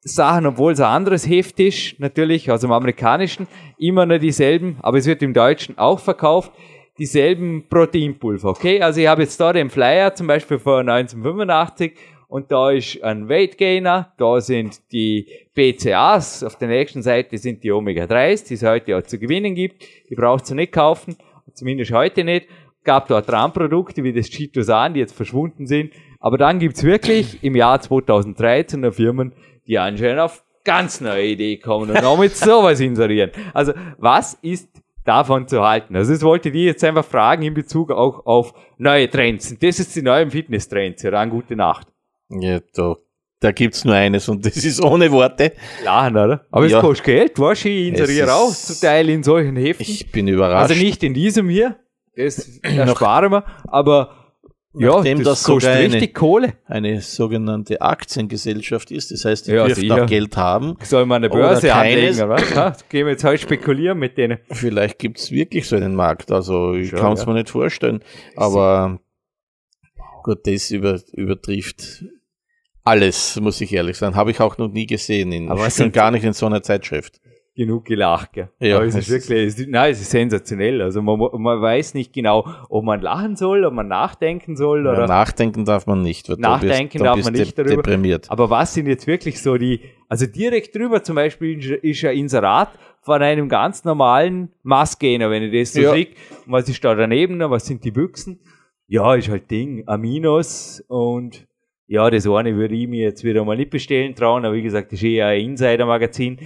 Sachen, obwohl es ein anderes Heft ist, natürlich aus dem amerikanischen, immer noch dieselben, aber es wird im Deutschen auch verkauft dieselben Proteinpulver, okay? Also ich habe jetzt da den Flyer zum Beispiel von 1985 und da ist ein Weight Gainer, da sind die BCAs, auf der nächsten Seite sind die Omega-3s, die es heute auch zu gewinnen gibt. Die braucht ihr nicht kaufen, zumindest heute nicht. Gab da Traumprodukte wie das Chitosan, die jetzt verschwunden sind. Aber dann gibt's wirklich im Jahr 2013 noch Firmen, die anscheinend auf ganz neue Idee kommen und damit sowas inserieren. Also was ist davon zu halten. Also das wollte ich jetzt einfach fragen in Bezug auch auf neue Trends. Und das ist die neuen Fitness-Trends. Ja, dann gute Nacht. Ja, da, da gibt's nur eines und das ist ohne Worte. Lachen, oder? Aber Ja. es kostet Geld, weißt du, ich inseriere auch zum Teil in solchen Heften. Ich bin überrascht. also nicht in diesem hier, das ersparen wir, aber ja, Nachdem das, das kostet sogar eine- richtig Kohle. eine sogenannte Aktiengesellschaft ist. Das heißt, die Ja, dürfen auch Geld haben. Soll man eine Börse anlegen, oder was? Ja, gehen wir jetzt heute spekulieren mit denen. Vielleicht gibt's wirklich so einen Markt. Also ich Schon, kann es ja. mir nicht vorstellen. Aber gut, das über, übertrifft alles, muss ich ehrlich sagen. Habe ich auch noch nie gesehen. In, Aber schon gar nicht in so einer Zeitschrift. Genug gelacht, gell? Ja, Aber es ist wirklich, es ist, nein, es ist sensationell. Also man, man weiß nicht genau, ob man lachen soll, ob man nachdenken soll Ja, oder. nachdenken darf man nicht. weil da Nachdenken da darf bist man du nicht darüber. deprimiert. Aber was sind jetzt wirklich so die, also direkt drüber zum Beispiel ist- ein Inserat von einem ganz normalen Massgainer, wenn ich das so Ja. Und was ist da daneben? Was sind die Büchsen? Ja, ist halt Ding, Aminos und ja, das eine würde ich mir jetzt wieder mal nicht bestellen trauen, aber wie gesagt, das ist eher ein Insider-Magazin.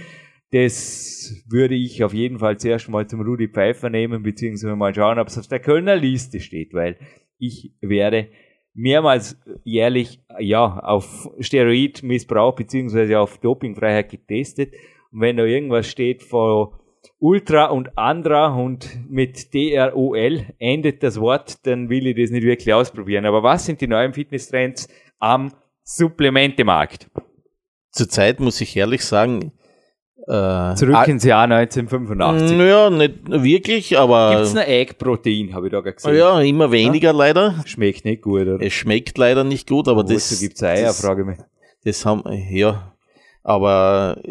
Das würde ich auf jeden Fall zuerst mal zum Rudi Pfeiffer nehmen, beziehungsweise mal schauen, ob es auf der Kölner Liste steht, weil ich werde mehrmals jährlich ja auf Steroidmissbrauch beziehungsweise auf Dopingfreiheit getestet. Und wenn da irgendwas steht von Ultra und Andra und mit DROL endet das Wort, dann will ich das nicht wirklich ausprobieren. Aber was sind die neuen Fitnesstrends am Supplementemarkt? Zurzeit muss ich ehrlich sagen, äh, Zurück ah, ins Jahr 1985. Naja, nicht wirklich, aber Gibt's noch Eggprotein, habe ich da gesehen. ja, immer weniger leider. Schmeckt nicht gut, oder? Es schmeckt leider nicht gut, aber Wozu das, gibt's Eier, das, frage ich mich. das haben, ja, aber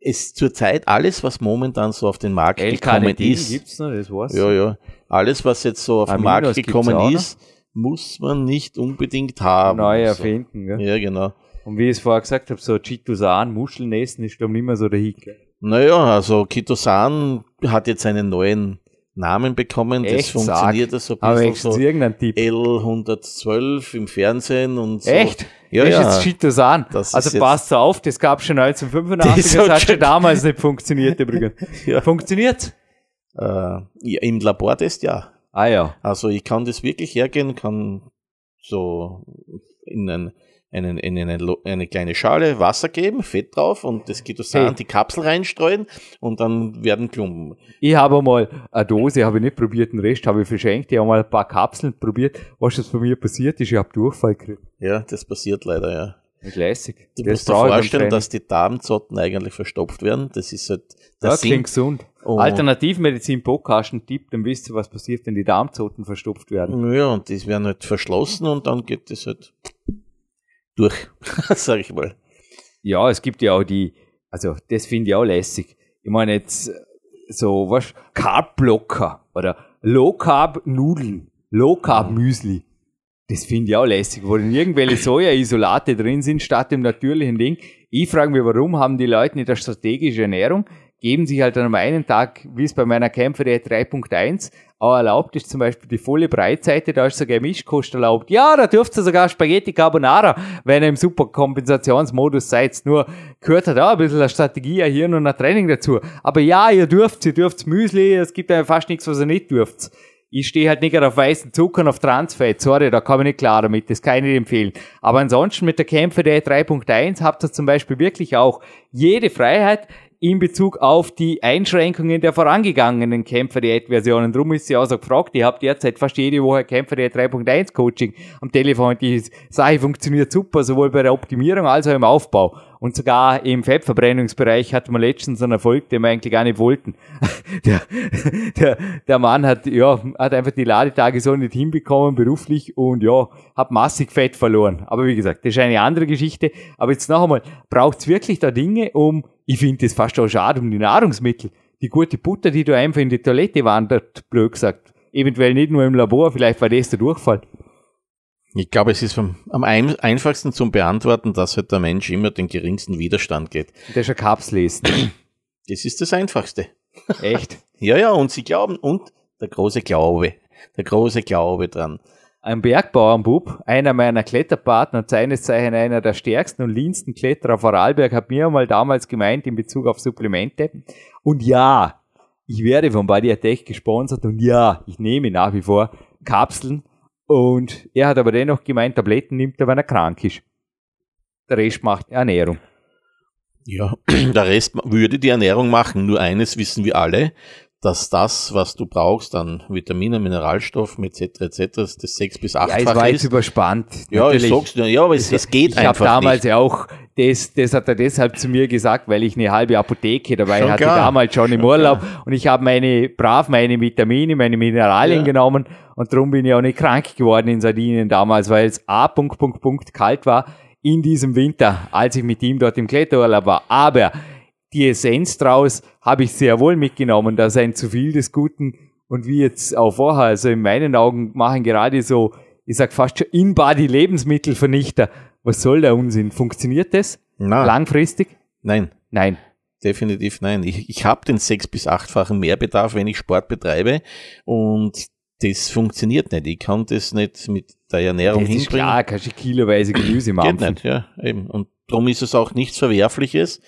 es zurzeit alles, was momentan so auf den Markt gekommen ist, gibt's noch, das war's. ja, ja, alles, was jetzt so auf den Markt gekommen ist, muss man nicht unbedingt haben. Neu Also, erfinden, gell? Ja, genau. Und wie ich es vorher gesagt habe, so Chitosan, Muschelnessen ist da nicht mehr so der Hick. Naja, also Kitosan hat jetzt einen neuen Namen bekommen. Das Echt? funktioniert so ein Aber bisschen wenigstens so irgendein Tipp. L112 im Fernsehen und so. Echt? Ja, das ja. ist jetzt Chitosan. Das also passt auf, das gab schon 1985, Das das, hat schon- damals nicht funktioniert übrigens. Ja. Funktioniert? Äh, ja, Im Labortest ja. Ah ja. Also ich kann das wirklich hergehen, kann so in, ein, einen, in eine, eine kleine Schale Wasser geben, Fett drauf und das Ketosan, Hey. die Kapsel reinstreuen und dann werden Klumpen. Ich habe mal eine Dose, habe ich nicht probiert, den Rest habe ich verschenkt. Ich habe mal ein paar Kapseln probiert. Was jetzt bei mir passiert ist, ich habe Durchfall gekriegt. Ja, das passiert leider, ja. Lässig. Du Das musst dir vorstellen, dass die Darmzotten eigentlich verstopft werden. Das ist halt Ja, Sinn. klingt gesund. Oh. Alternativmedizin Podcast ein Tipp, dann wisst ihr, was passiert, wenn die Darmzoten verstopft werden. Ja, und die werden halt verschlossen und dann geht das halt durch, sag ich mal. Ja, es gibt ja auch die, also das finde ich auch lässig. Ich meine jetzt so, was, Carb-Blocker oder Low-Carb-Nudeln, Low-Carb-Müsli. Das finde ich auch lässig, wo dann irgendwelche Soja-Isolate drin sind, statt dem natürlichen Ding. Ich frage mich, warum haben die Leute nicht eine strategische Ernährung, geben sich halt an einem einen Tag, wie es bei meiner Kämpferdiät 3.1 auch erlaubt ist, zum Beispiel die volle Breitseite, da ist sogar Mischkost erlaubt. Ja, da dürft ihr sogar Spaghetti Carbonara, wenn ihr im Superkompensationsmodus seid. Nur gehört halt auch ein bisschen eine Strategie, ein Hirn und ein Training dazu. Aber ja, ihr dürft, ihr dürft Müsli, es gibt ja fast nichts, was ihr nicht dürft. Ich stehe halt nicht auf weißen Zucker und auf Transfett. Sorry, da komme ich nicht klar damit. Das kann ich nicht empfehlen. Aber ansonsten mit der Kämpfe der 3.1 habt ihr zum Beispiel wirklich auch jede Freiheit in Bezug auf die Einschränkungen der vorangegangenen Kämpfer-Diät-Versionen. Drum ist sie auch so gefragt. Ich habe derzeit fast jede Woche Kämpfer-Diät 3.1 Coaching am Telefon. Die Sache funktioniert super, sowohl bei der Optimierung als auch im Aufbau. Und sogar im Fettverbrennungsbereich hatten wir letztens einen Erfolg, den wir eigentlich gar nicht wollten. Der, der, der Mann hat, ja, hat einfach die Ladetage so nicht hinbekommen, beruflich, und ja, hat massig Fett verloren. Aber wie gesagt, das ist eine andere Geschichte. Aber jetzt noch einmal, braucht's wirklich da Dinge, um, ich finde das fast auch schade, um die Nahrungsmittel, die gute Butter, die da einfach in die Toilette wandert, blöd gesagt. Eventuell nicht nur im Labor, vielleicht war das der Durchfall. Ich glaube, es ist am, am ein, einfachsten zum Beantworten, dass halt der Mensch immer den geringsten Widerstand geht. Das ist ein Kapslesen. Das ist das Einfachste. Echt. Ja, ja, und sie glauben, und der große Glaube, der große Glaube dran. Ein Bergbauernbub, einer meiner Kletterpartner und seines Zeichen einer der stärksten und leansten Kletterer auf Vorarlberg, hat mir mal damals gemeint in Bezug auf Supplemente. Und ja, ich werde von Body Attack gesponsert und ja, ich nehme nach wie vor Kapseln. Und er hat aber dennoch gemeint, Tabletten nimmt er, wenn er krank ist. Der Rest macht Ernährung. Ja, der Rest würde die Ernährung machen. Nur eines wissen wir alle, dass das, was du brauchst an Vitaminen, Mineralstoffen etc. etc. das 6 bis Ja, es 8-fach war jetzt ist. überspannt. Ja, ich sag's dir, ja, aber es, es geht ich habe einfach damals nicht. ja auch, das, das hat er deshalb zu mir gesagt, weil ich eine halbe Apotheke dabei Schon hatte, klar. damals schon im Schon Urlaub. Und ich habe meine, brav meine Vitamine, meine Mineralien Ja. genommen. Und darum bin ich auch nicht krank geworden in Sardinien damals, weil es A, Punkt, Punkt, Punkt, kalt war in diesem Winter, als ich mit ihm dort im Kletterurlaub war. Aber die Essenz draus habe ich sehr wohl mitgenommen, dass ein zu viel des Guten und wie jetzt auch vorher, also in meinen Augen machen gerade so, ich sag fast schon in-body Lebensmittelvernichter. Was soll der Unsinn? Funktioniert das? Na, Langfristig? nein, Nein. definitiv nein. Ich, ich habe den 6 bis 8-fachen Mehrbedarf, wenn ich Sport betreibe und das funktioniert nicht. Ich kann das nicht mit der Ernährung Das ist hinbringen. klar, kannst du kiloweise Gemüse Geht machen. nicht, ja, eben. Und darum ist es auch nichts Verwerfliches,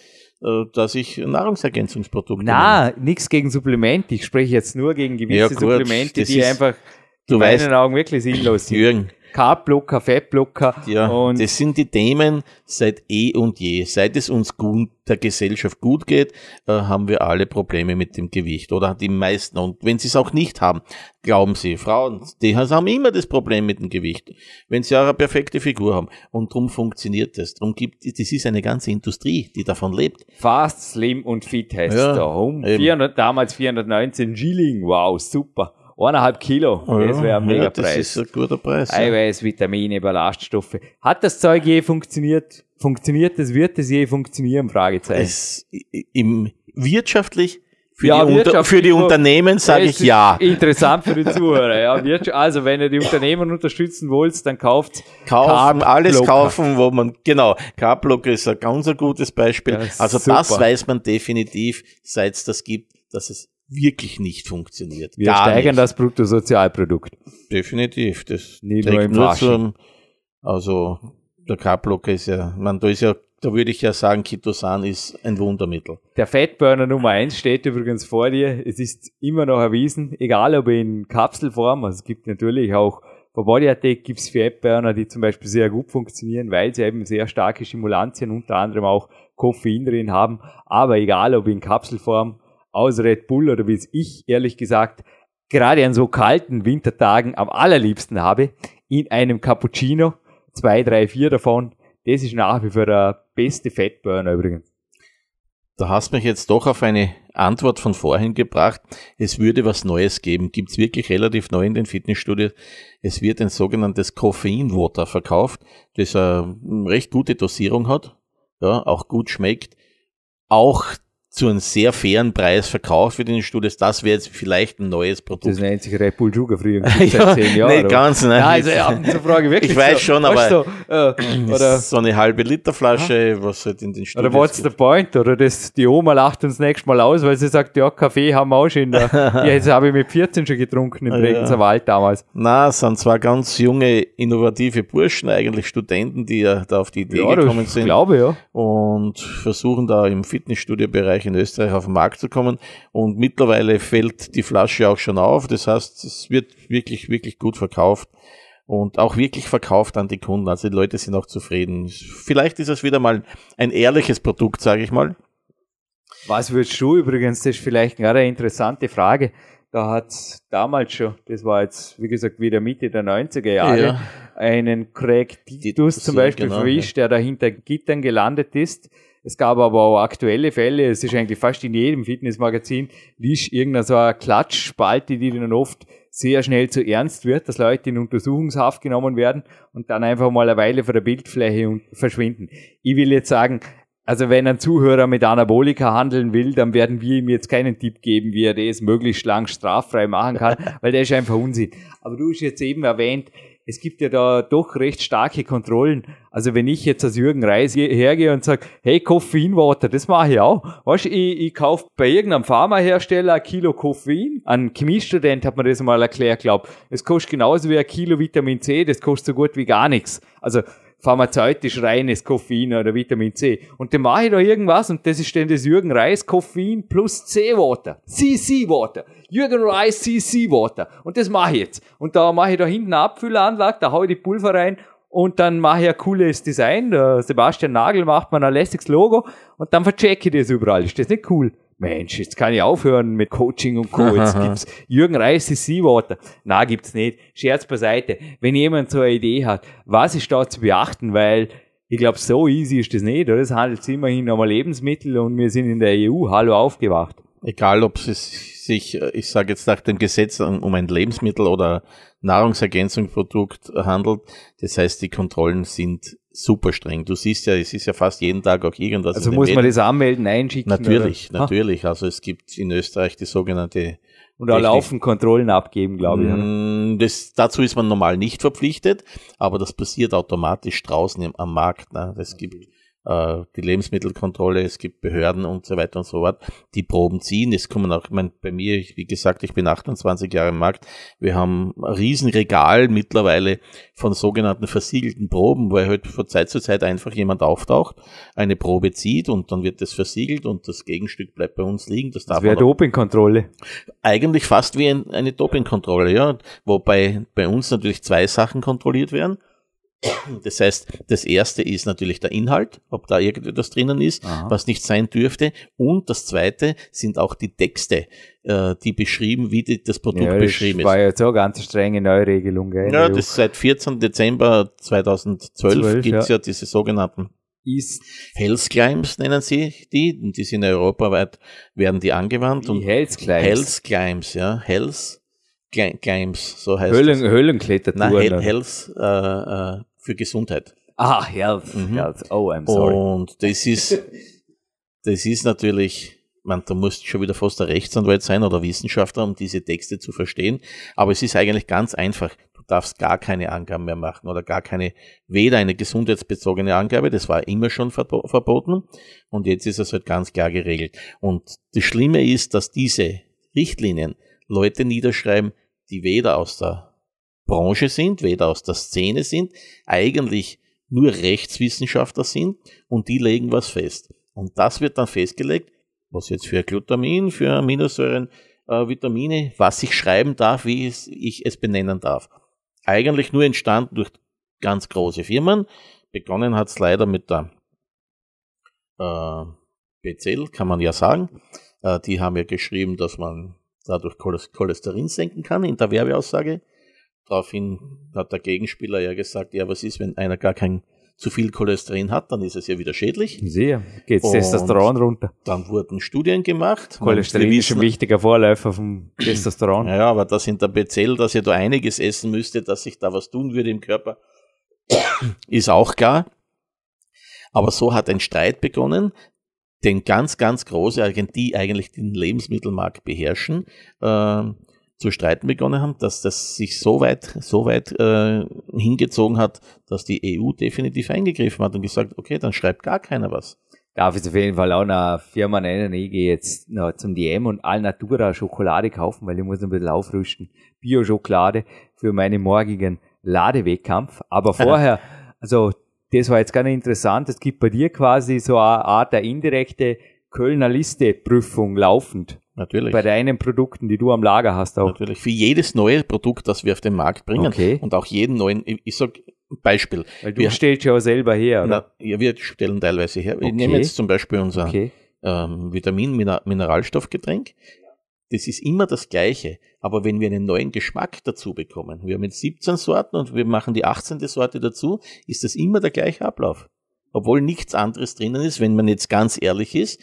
dass ich Nahrungsergänzungsprodukte nehme. Na, nichts gegen Supplemente. Ich spreche jetzt nur gegen gewisse Ja, gut, Supplemente, die einfach Du in weißt, meinen Augen wirklich sinnlos sind. Jürgen, Carbblocker, Fettblocker ja, und das sind die Themen seit eh und je. Seit es uns gut, der Gesellschaft gut geht, äh, haben wir alle Probleme mit dem Gewicht oder die meisten. Und wenn sie es auch nicht haben, glauben sie, Frauen, die haben immer das Problem mit dem Gewicht, wenn sie auch eine perfekte Figur haben. Und darum funktioniert das. Darum gibt das ist eine ganze Industrie, die davon lebt. Fast, Slim und Fit heißt Ja, eben. 400, damals 419 Schilling. Wow, super. Eineinhalb Kilo. das wäre ein mega ja, das Preis. ist ein guter Preis. ja. Eiweiß, Vitamine, Ballaststoffe. Hat das Zeug je funktioniert? Funktioniert es? Wird es je funktionieren? Fragezeichen. Es, im, wirtschaftlich, für, Ja, die, unter, für die Unternehmen sage Das ich ja. Interessant für die Zuhörer. Ja. Also, wenn ihr die Unternehmen unterstützen wollt, dann kauft Kaufen, alles kaufen, wo man, genau, Carbblocker ist ein ganz ein gutes Beispiel. Ja, also das super. weiß man definitiv, seit es das gibt, dass es wirklich nicht funktioniert. Wir Gar steigern nicht. das Bruttosozialprodukt. Definitiv. Das Nicht nur im nur zum, also der Carbblocker ist ja, man, da ist ja da würde ich ja sagen, Kitosan ist ein Wundermittel. Der Fettburner Nummer eins steht übrigens vor dir. Es ist immer noch erwiesen, egal ob in Kapselform, also es gibt natürlich auch bei Body Attack gibt es Fettburner, die zum Beispiel sehr gut funktionieren, weil sie eben sehr starke Stimulantien, unter anderem auch Koffein drin haben. Aber egal ob in Kapselform, aus Red Bull oder wie es ich ehrlich gesagt gerade an so kalten Wintertagen am allerliebsten habe, in einem Cappuccino, zwei, drei, vier davon, das ist nach wie vor der beste Fettburner übrigens. Da hast mich jetzt doch auf eine Antwort von vorhin gebracht. Es würde was Neues geben. Gibt es wirklich relativ neu in den Fitnessstudios. Es wird ein sogenanntes Koffeinwater verkauft, das eine recht gute Dosierung hat, ja, auch gut schmeckt, auch zu einem sehr fairen Preis verkauft wird in den Studios. Das wäre jetzt vielleicht ein neues Produkt. Das nennt sich Red Bull Sugar Free seit ja, zehn Jahren. Nicht ganz, nein. Ja, also ja, zur Frage wirklich. Ich weiß so, schon, aber so, äh, so eine halbe Liter Flasche, aha. was halt in den Studios Oder what's the point? Oder das, die Oma lacht uns nächstes Mal aus, weil sie sagt, ja, Kaffee haben wir auch schon. Ja, jetzt habe ich mit 14 schon getrunken im Bregenzer ja. Wald damals. Na, es sind zwar ganz junge, innovative Burschen, eigentlich Studenten, die ja da auf die Idee ja, gekommen sind. Ich glaube, ja. Und versuchen da im Fitnessstudio-Bereich in Österreich auf den Markt zu kommen. Und mittlerweile fällt die Flasche auch schon auf. Das heißt, es wird wirklich, wirklich gut verkauft und auch wirklich verkauft an die Kunden. Also die Leute sind auch zufrieden. Vielleicht ist es wieder mal ein ehrliches Produkt, sage ich mal. Was würdest du übrigens, das ist vielleicht eine interessante Frage. Da hat damals schon, das war jetzt, wie gesagt, wieder Mitte der 90er Jahre, ja. einen Craig Titus zum Beispiel genau, verwischt, der da hinter Gittern gelandet ist es gab aber auch aktuelle Fälle, es ist eigentlich fast in jedem Fitnessmagazin, liest irgendeine so eine Klatschspalte, die dann oft sehr schnell zu ernst wird, dass Leute in Untersuchungshaft genommen werden und dann einfach mal eine Weile von der Bildfläche verschwinden. Ich will jetzt sagen, also wenn ein Zuhörer mit Anabolika handeln will, dann werden wir ihm jetzt keinen Tipp geben, wie er das möglichst lang straffrei machen kann, weil der ist einfach Unsinn. Aber du hast jetzt eben erwähnt, es gibt ja da doch recht starke Kontrollen. Also wenn ich jetzt als Jürgen Reis hergehe und sage, hey, Koffeinwater, das mache ich auch. Weißt, ich, ich kaufe bei irgendeinem Pharmahersteller ein Kilo Koffein. Ein Chemiestudent hat mir das mal erklärt, glaub. Es kostet genauso wie ein Kilo Vitamin C, das kostet so gut wie gar nichts. Also pharmazeutisch reines Koffein oder Vitamin C. Und dann mache ich da irgendwas und das ist dann das Jürgen Reis Koffein plus C-Water. CC-Water. Jürgen Reis CC-Water. Und das mache ich jetzt. Und da mache ich da hinten eine Abfüllanlage, da haue ich die Pulver rein und dann mache ich ein cooles Design. Der Sebastian Nagel macht mir ein lässiges Logo und dann verchecke ich das überall. Ist das nicht cool? Mensch, jetzt kann ich aufhören mit Coaching und Co. Jetzt gibt's Jürgen Reis ist Seawater. Na, gibt's nicht. Scherz beiseite. Wenn jemand so eine Idee hat, was ist da zu beachten? Weil ich glaube, so easy ist das nicht. Oder? Es handelt sich immerhin um Lebensmittel und wir sind in der EU. Hallo aufgewacht. Egal, ob es sich, ich sage jetzt nach dem Gesetz um ein Lebensmittel oder Nahrungsergänzungsprodukt handelt. Das heißt, die Kontrollen sind super streng. Du siehst ja, es ist ja fast jeden Tag auch irgendwas. Also muss man das anmelden, einschicken? Natürlich, oder? natürlich. Also es gibt in Österreich die sogenannte und auch laufen Kontrollen abgeben, glaube ich. Mm, das, dazu ist man normal nicht verpflichtet, aber das passiert automatisch draußen am Markt. Ne? Das gibt äh, die Lebensmittelkontrolle, es gibt Behörden und so weiter und so fort, die Proben ziehen. Es kommen auch, ich mein, bei mir, wie gesagt, ich bin 28 Jahre im Markt, wir haben ein Riesenregal mittlerweile von sogenannten versiegelten Proben, wo halt von Zeit zu Zeit einfach jemand auftaucht, eine Probe zieht und dann wird das versiegelt und das Gegenstück bleibt bei uns liegen. Das, das wäre Dopingkontrolle. Eigentlich fast wie ein, eine Dopingkontrolle, ja, wobei bei uns natürlich zwei Sachen kontrolliert werden. Das heißt, das erste ist natürlich der Inhalt, ob da irgendetwas drinnen ist, Aha. was nicht sein dürfte. Und das zweite sind auch die Texte, äh, die beschrieben, wie die, das Produkt ja, beschrieben ist. Das war ja so eine ganz strenge Neuregelung. Gell, ja, das seit 14. Dezember 2012 gibt es ja. ja diese sogenannten ist Health Climbs nennen sie die, und die sind europaweit, werden die angewandt. Die und Health Climbs. Health Climbs, ja. Health Climbs, so heißt Höhlen, es. Höhlenklettertouren. Nein, Health, äh, äh, für Gesundheit. Ah, Health, mhm. Health. Oh, I'm sorry. Und das ist, das ist natürlich, man, da musst schon wieder fast der Rechtsanwalt sein oder Wissenschaftler, um diese Texte zu verstehen. Aber es ist eigentlich ganz einfach. Du darfst gar keine Angaben mehr machen oder gar keine, weder eine gesundheitsbezogene Angabe, das war immer schon verboten. Und jetzt ist es halt ganz klar geregelt. Und das Schlimme ist, dass diese Richtlinien Leute niederschreiben, die weder aus der Branche sind, weder aus der Szene sind, eigentlich nur Rechtswissenschaftler sind und die legen was fest. Und das wird dann festgelegt, was jetzt für Glutamin, für Aminosäuren, äh, Vitamine, was ich schreiben darf, wie es, ich es benennen darf. Eigentlich nur entstanden durch ganz große Firmen. Begonnen hat es leider mit der äh, BCL, kann man ja sagen. Äh, die haben ja geschrieben, dass man dadurch Cholesterin senken kann in der Werbeaussage. Daraufhin hat der Gegenspieler ja gesagt, ja, was ist, wenn einer gar kein zu viel Cholesterin hat, dann ist es ja wieder schädlich. Sehr, geht Testosteron runter. Dann wurden Studien gemacht. Cholesterin wissen, ist ein wichtiger Vorläufer vom Testosteron. Ja, aber das in der Bezell, dass ihr da einiges essen müsste, dass sich da was tun würde im Körper, ist auch klar. Aber so hat ein Streit begonnen, den ganz, ganz große, die eigentlich den Lebensmittelmarkt beherrschen, äh, zu streiten begonnen haben, dass das sich so weit, so weit äh, hingezogen hat, dass die EU definitiv eingegriffen hat und gesagt, okay, dann schreibt gar keiner was. Darf ich auf jeden Fall auch eine Firma nennen. Ich gehe jetzt noch zum DM und Alnatura Schokolade kaufen, weil ich muss ein bisschen aufrüsten. Bio-Schokolade für meinen morgigen Ladewettkampf. Aber vorher, also das war jetzt ganz interessant. Es gibt bei dir quasi so eine Art der indirekte Kölner Liste Prüfung laufend. Natürlich. Bei deinen Produkten, die du am Lager hast auch. Natürlich. Für jedes neue Produkt, das wir auf den Markt bringen. Okay. Und auch jeden neuen, ich sag Beispiel. Weil du wir, stellst ja auch selber her, oder? Na, ja, wir stellen teilweise her. Okay. Ich nehme jetzt zum Beispiel unser okay. ähm, Vitamin-Mineralstoffgetränk. Das ist immer das Gleiche. Aber wenn wir einen neuen Geschmack dazu bekommen, wir haben jetzt 17 Sorten und wir machen die 18. Sorte dazu, ist das immer der gleiche Ablauf. Obwohl nichts anderes drinnen ist, wenn man jetzt ganz ehrlich ist,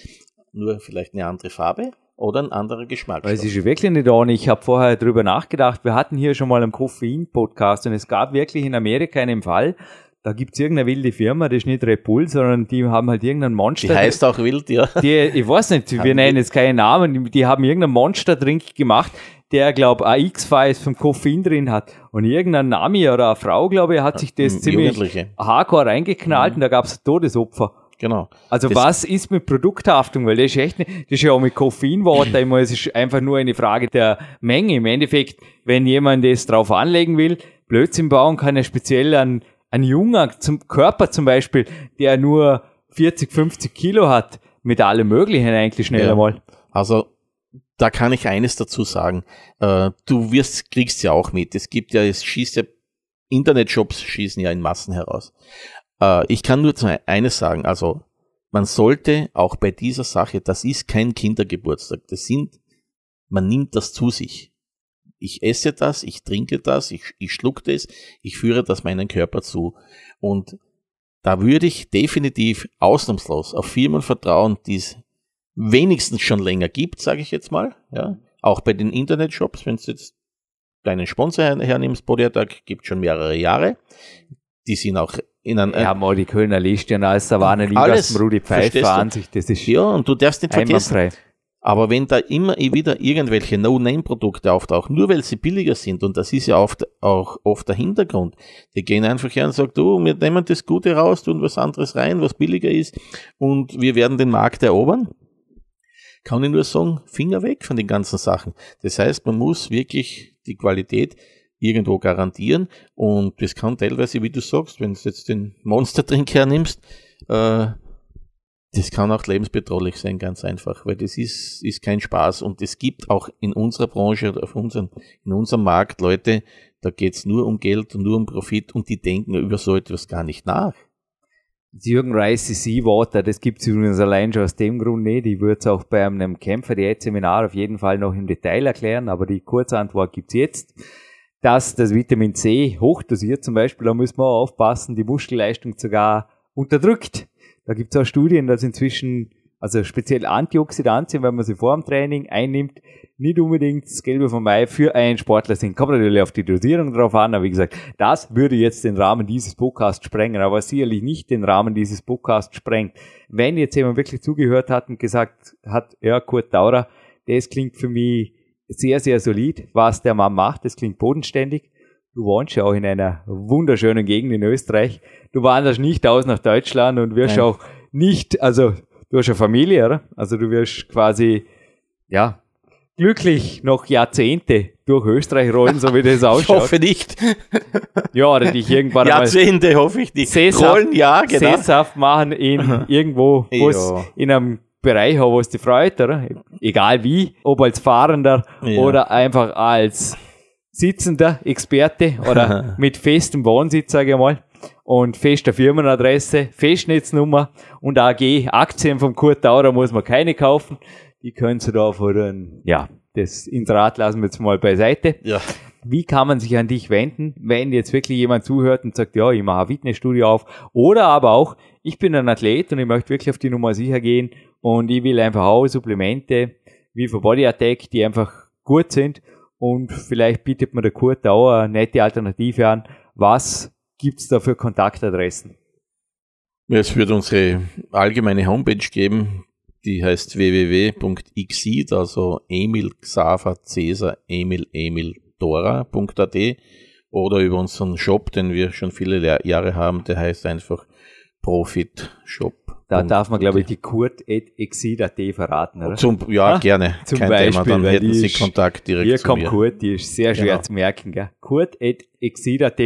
nur vielleicht eine andere Farbe oder ein anderer Geschmack. Es ist wirklich nicht ohne. Ich habe vorher drüber nachgedacht. Wir hatten hier schon mal einen Koffein-Podcast und es gab wirklich in Amerika einen Fall, da gibt's irgendeine wilde Firma, das ist nicht Red Bull, sondern die haben halt irgendeinen Monster. Die heißt auch wild, ja. Die, ich weiß nicht, wir nennen jetzt keinen Namen, die, haben irgendeinen Monster-Drink gemacht, der, glaube ich, X-Files vom Koffein drin hat. Und irgendein Nami oder eine Frau, glaube ich, hat sich das ziemlich hardcore reingeknallt mhm. und da gab's Todesopfer. Genau. Also das was ist mit Produkthaftung? Weil das ist echt nicht, das ist ja auch mit Koffeinwater immer, es ist einfach nur eine Frage der Menge. Im Endeffekt, wenn jemand das drauf anlegen will, Blödsinn bauen kann er speziell an ein junger zum Körper zum Beispiel, der nur 40, 50 Kilo hat, mit allem Möglichen eigentlich schneller ja. mal. Also da kann ich eines dazu sagen. Äh, du wirst, kriegst ja auch mit. Es gibt ja, es schießt ja, Internetshops schießen ja in Massen heraus. Äh, ich kann nur eines sagen, also man sollte auch bei dieser Sache, das ist kein Kindergeburtstag, das sind, man nimmt das zu sich. Ich esse das, ich trinke das, ich, ich schluck das, ich führe das meinen Körper zu. Und da würde ich definitiv ausnahmslos auf Firmen vertrauen, die es wenigstens schon länger gibt, sage ich jetzt mal. Ja, auch bei den Internetshops, wenn du jetzt deinen Sponsor hernimmst, Bodyattack, gibt schon mehrere Jahre. Die sind auch in einem. Ja, mal die Kölner Listchen als da war eine Liga Rudi Pfeiffer an sich, das ist. Ja, und du darfst nicht vergessen. Aber wenn da immer wieder irgendwelche No-Name-Produkte auftauchen, nur weil sie billiger sind, und das ist ja oft, auch oft der Hintergrund, die gehen einfach her und sagen, du, wir nehmen das Gute raus, tun was anderes rein, was billiger ist, und wir werden den Markt erobern, kann ich nur sagen, Finger weg von den ganzen Sachen. Das heißt, man muss wirklich die Qualität irgendwo garantieren, und das kann teilweise, wie du sagst, wenn du jetzt den Monster-Trink hernimmst, äh, das kann auch lebensbedrohlich sein, ganz einfach, weil das ist, ist kein Spaß. Und es gibt auch in unserer Branche oder auf unseren, in unserem Markt Leute, da geht's nur um Geld und nur um Profit und die denken über so etwas gar nicht nach. Jürgen Reis CC Water, das gibt's übrigens allein schon aus dem Grund nicht. Ich würde es auch bei einem Kämpfer Seminar auf jeden Fall noch im Detail erklären, aber die Kurzantwort gibt's jetzt. Dass das Vitamin C hochdosiert zum Beispiel, da müssen wir auch aufpassen, die Muskelleistung sogar unterdrückt. Da gibt es auch Studien, dass inzwischen, also speziell Antioxidantien, wenn man sie vor dem Training einnimmt, nicht unbedingt das Gelbe vom Mai für einen Sportler sind. Kommt natürlich auf die Dosierung drauf an, aber wie gesagt, das würde jetzt den Rahmen dieses Podcasts sprengen, aber sicherlich nicht den Rahmen dieses Podcasts sprengt. Wenn jetzt jemand wirklich zugehört hat und gesagt hat, ja, Kurt Daurer, das klingt für mich sehr, sehr solid, was der Mann macht, das klingt bodenständig. Du wohnst ja auch in einer wunderschönen Gegend in Österreich. Du wanderst nicht aus nach Deutschland und wirst Nein. auch nicht, also du hast eine Familie, oder? Also du wirst quasi, ja, glücklich noch Jahrzehnte durch Österreich rollen, so wie das ausschaut. Ich hoffe nicht. Ja, oder dich irgendwann Jahrzehnte hoffe ich nicht. Sesshaft, rollen, ja, genau. Sesshaft machen in irgendwo, wo es Ja. in einem Bereich wo es dich freut, oder? Egal wie, ob als Fahrender Ja. oder einfach als sitzender Experte oder mit festem Wohnsitz, sage ich mal, und fester Firmenadresse, Festnetznummer und AG, Aktien vom Kurt Taurer muss man keine kaufen. Die können Sie da vor den, ja, das Inserat lassen wir jetzt mal beiseite. Ja. Wie kann man sich an dich wenden, wenn jetzt wirklich jemand zuhört und sagt, ja, ich mache ein Fitnessstudio auf oder aber auch, ich bin ein Athlet und ich möchte wirklich auf die Nummer sicher gehen und ich will einfach auch Supplemente wie für Body Attack, die einfach gut sind und vielleicht bietet mir der Kurt auch eine nette Alternative an. Was gibt's da für Kontaktadressen? Es wird unsere allgemeine Homepage geben, die heißt www.xid, also Emil Xaver Cäsar Emil Emil Dora.at oder über unseren Shop, den wir schon viele Le- Jahre haben, der heißt einfach Profit Shop. Da darf man, glaube ich, die Kurt.exid.at verraten, oder? Zum, ja, Ah, gerne. zum Kein Beispiel, Thema, dann hätten Sie Kontakt direkt Hier zu kommt mir. Kurt, die ist sehr schwer Genau. zu merken, gell? Kurt.exid.at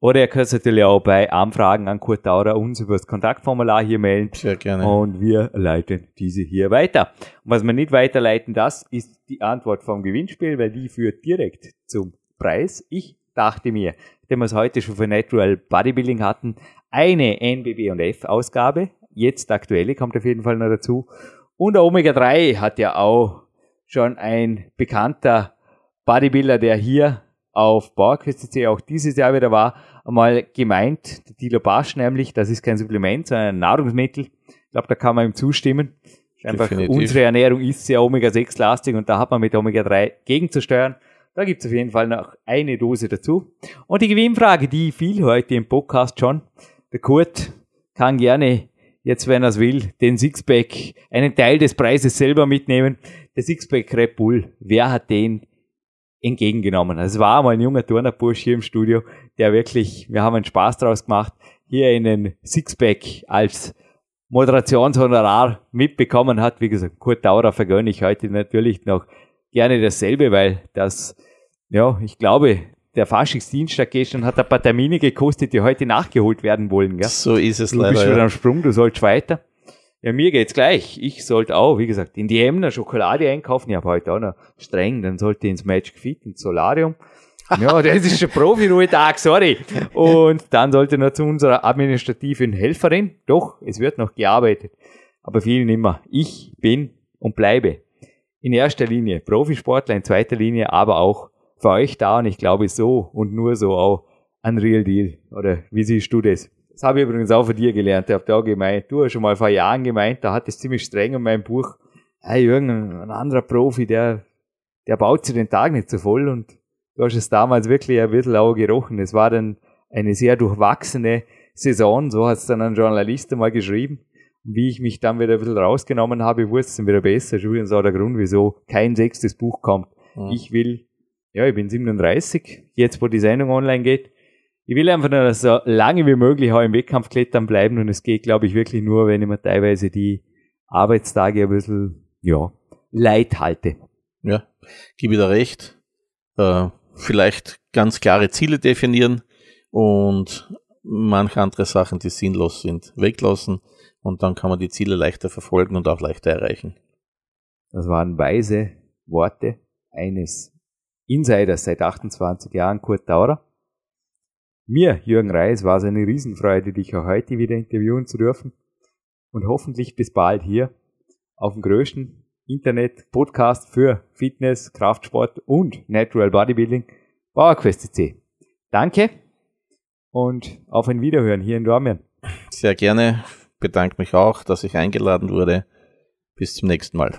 oder ihr könnt natürlich auch bei Anfragen an Kurt Taurer uns über das Kontaktformular hier melden Sehr gerne. und wir leiten diese hier weiter. Und was wir nicht weiterleiten, das ist die Antwort vom Gewinnspiel, weil die führt direkt zum Preis. Ich dachte mir, nachdem wir es heute schon für Natural Bodybuilding hatten, eine NBB und F Ausgabe, jetzt aktuelle kommt auf jeden Fall noch dazu. Und der Omega 3 hat ja auch schon ein bekannter Bodybuilder, der hier auf PowerQuest.cc auch dieses Jahr wieder war, einmal gemeint, der Dilo Basch nämlich, das ist kein Supplement, sondern ein Nahrungsmittel. Ich glaube, da kann man ihm zustimmen. Einfach Definitiv. unsere Ernährung ist sehr Omega-6-lastig und da hat man mit Omega-3 gegenzusteuern. Da gibt es auf jeden Fall noch eine Dose dazu. Und die Gewinnfrage, die fiel heute im Podcast schon. Der Kurt kann gerne, jetzt wenn er es will, den Sixpack, einen Teil des Preises selber mitnehmen. Der Sixpack Red Bull, wer hat den entgegengenommen? Also es war mal ein junger Turnerbursch hier im Studio, der wirklich, wir haben einen Spaß draus gemacht, hier einen Sixpack als Moderationshonorar mitbekommen hat. Wie gesagt, Kurt Daurer vergönne ich heute natürlich noch gerne dasselbe, weil das, ja, ich glaube, der Faschingsdienstag gestern hat ein paar Termine gekostet, die heute nachgeholt werden wollen. Gell? so ist es Du bist leider. wieder Ja. am Sprung, du sollst weiter. Ja, mir geht's gleich. Ich sollte auch, wie gesagt, in die Emner Schokolade einkaufen. Ich habe heute auch noch streng, dann sollte ich ins Magic Fit, ins Solarium. Ja, das ist ein Profi-Ruhetag, sorry. Und dann sollte noch zu unserer administrativen Helferin. Doch, es wird noch gearbeitet. Aber viel nimmer. Ich bin und bleibe in erster Linie Profisportler, in zweiter Linie aber auch für euch da. Und ich glaube so und nur so auch ein Real Deal. Oder wie siehst du das? Das habe ich übrigens auch von dir gelernt. Ich habe da gemeint, du hast schon mal vor Jahren gemeint, da hat es ziemlich streng in meinem Buch. Hey, irgendein anderer Profi, der, der baut sich den Tag nicht so voll und du hast es damals wirklich ein bisschen auch gerochen. Es war dann eine sehr durchwachsene Saison, so hat es dann ein Journalist einmal geschrieben. Und wie ich mich dann wieder ein bisschen rausgenommen habe, wurde es dann wieder besser. Das ist übrigens auch der Grund, wieso kein sechstes Buch kommt. Mhm. Ich will, ja, ich bin 37, jetzt wo die Sendung online geht. Ich will einfach nur so lange wie möglich auch im Wettkampf klettern bleiben und es geht, glaube ich, wirklich nur, wenn ich mir teilweise die Arbeitstage ein bisschen, ja, leid halte. Ja, gebe dir recht. Äh, vielleicht ganz klare Ziele definieren und manche andere Sachen, die sinnlos sind, weglassen und dann kann man die Ziele leichter verfolgen und auch leichter erreichen. Das waren weise Worte eines Insiders seit 28 Jahren, Kurt Taurer. Mir, Jürgen Reis, war es eine Riesenfreude, dich auch heute wieder interviewen zu dürfen. Und hoffentlich bis bald hier auf dem größten Internet-Podcast für Fitness, Kraftsport und Natural Bodybuilding, PowerQuest.c. Danke und auf ein Wiederhören hier in Dormien. Sehr gerne. Bedanke mich auch, dass ich eingeladen wurde. Bis zum nächsten Mal.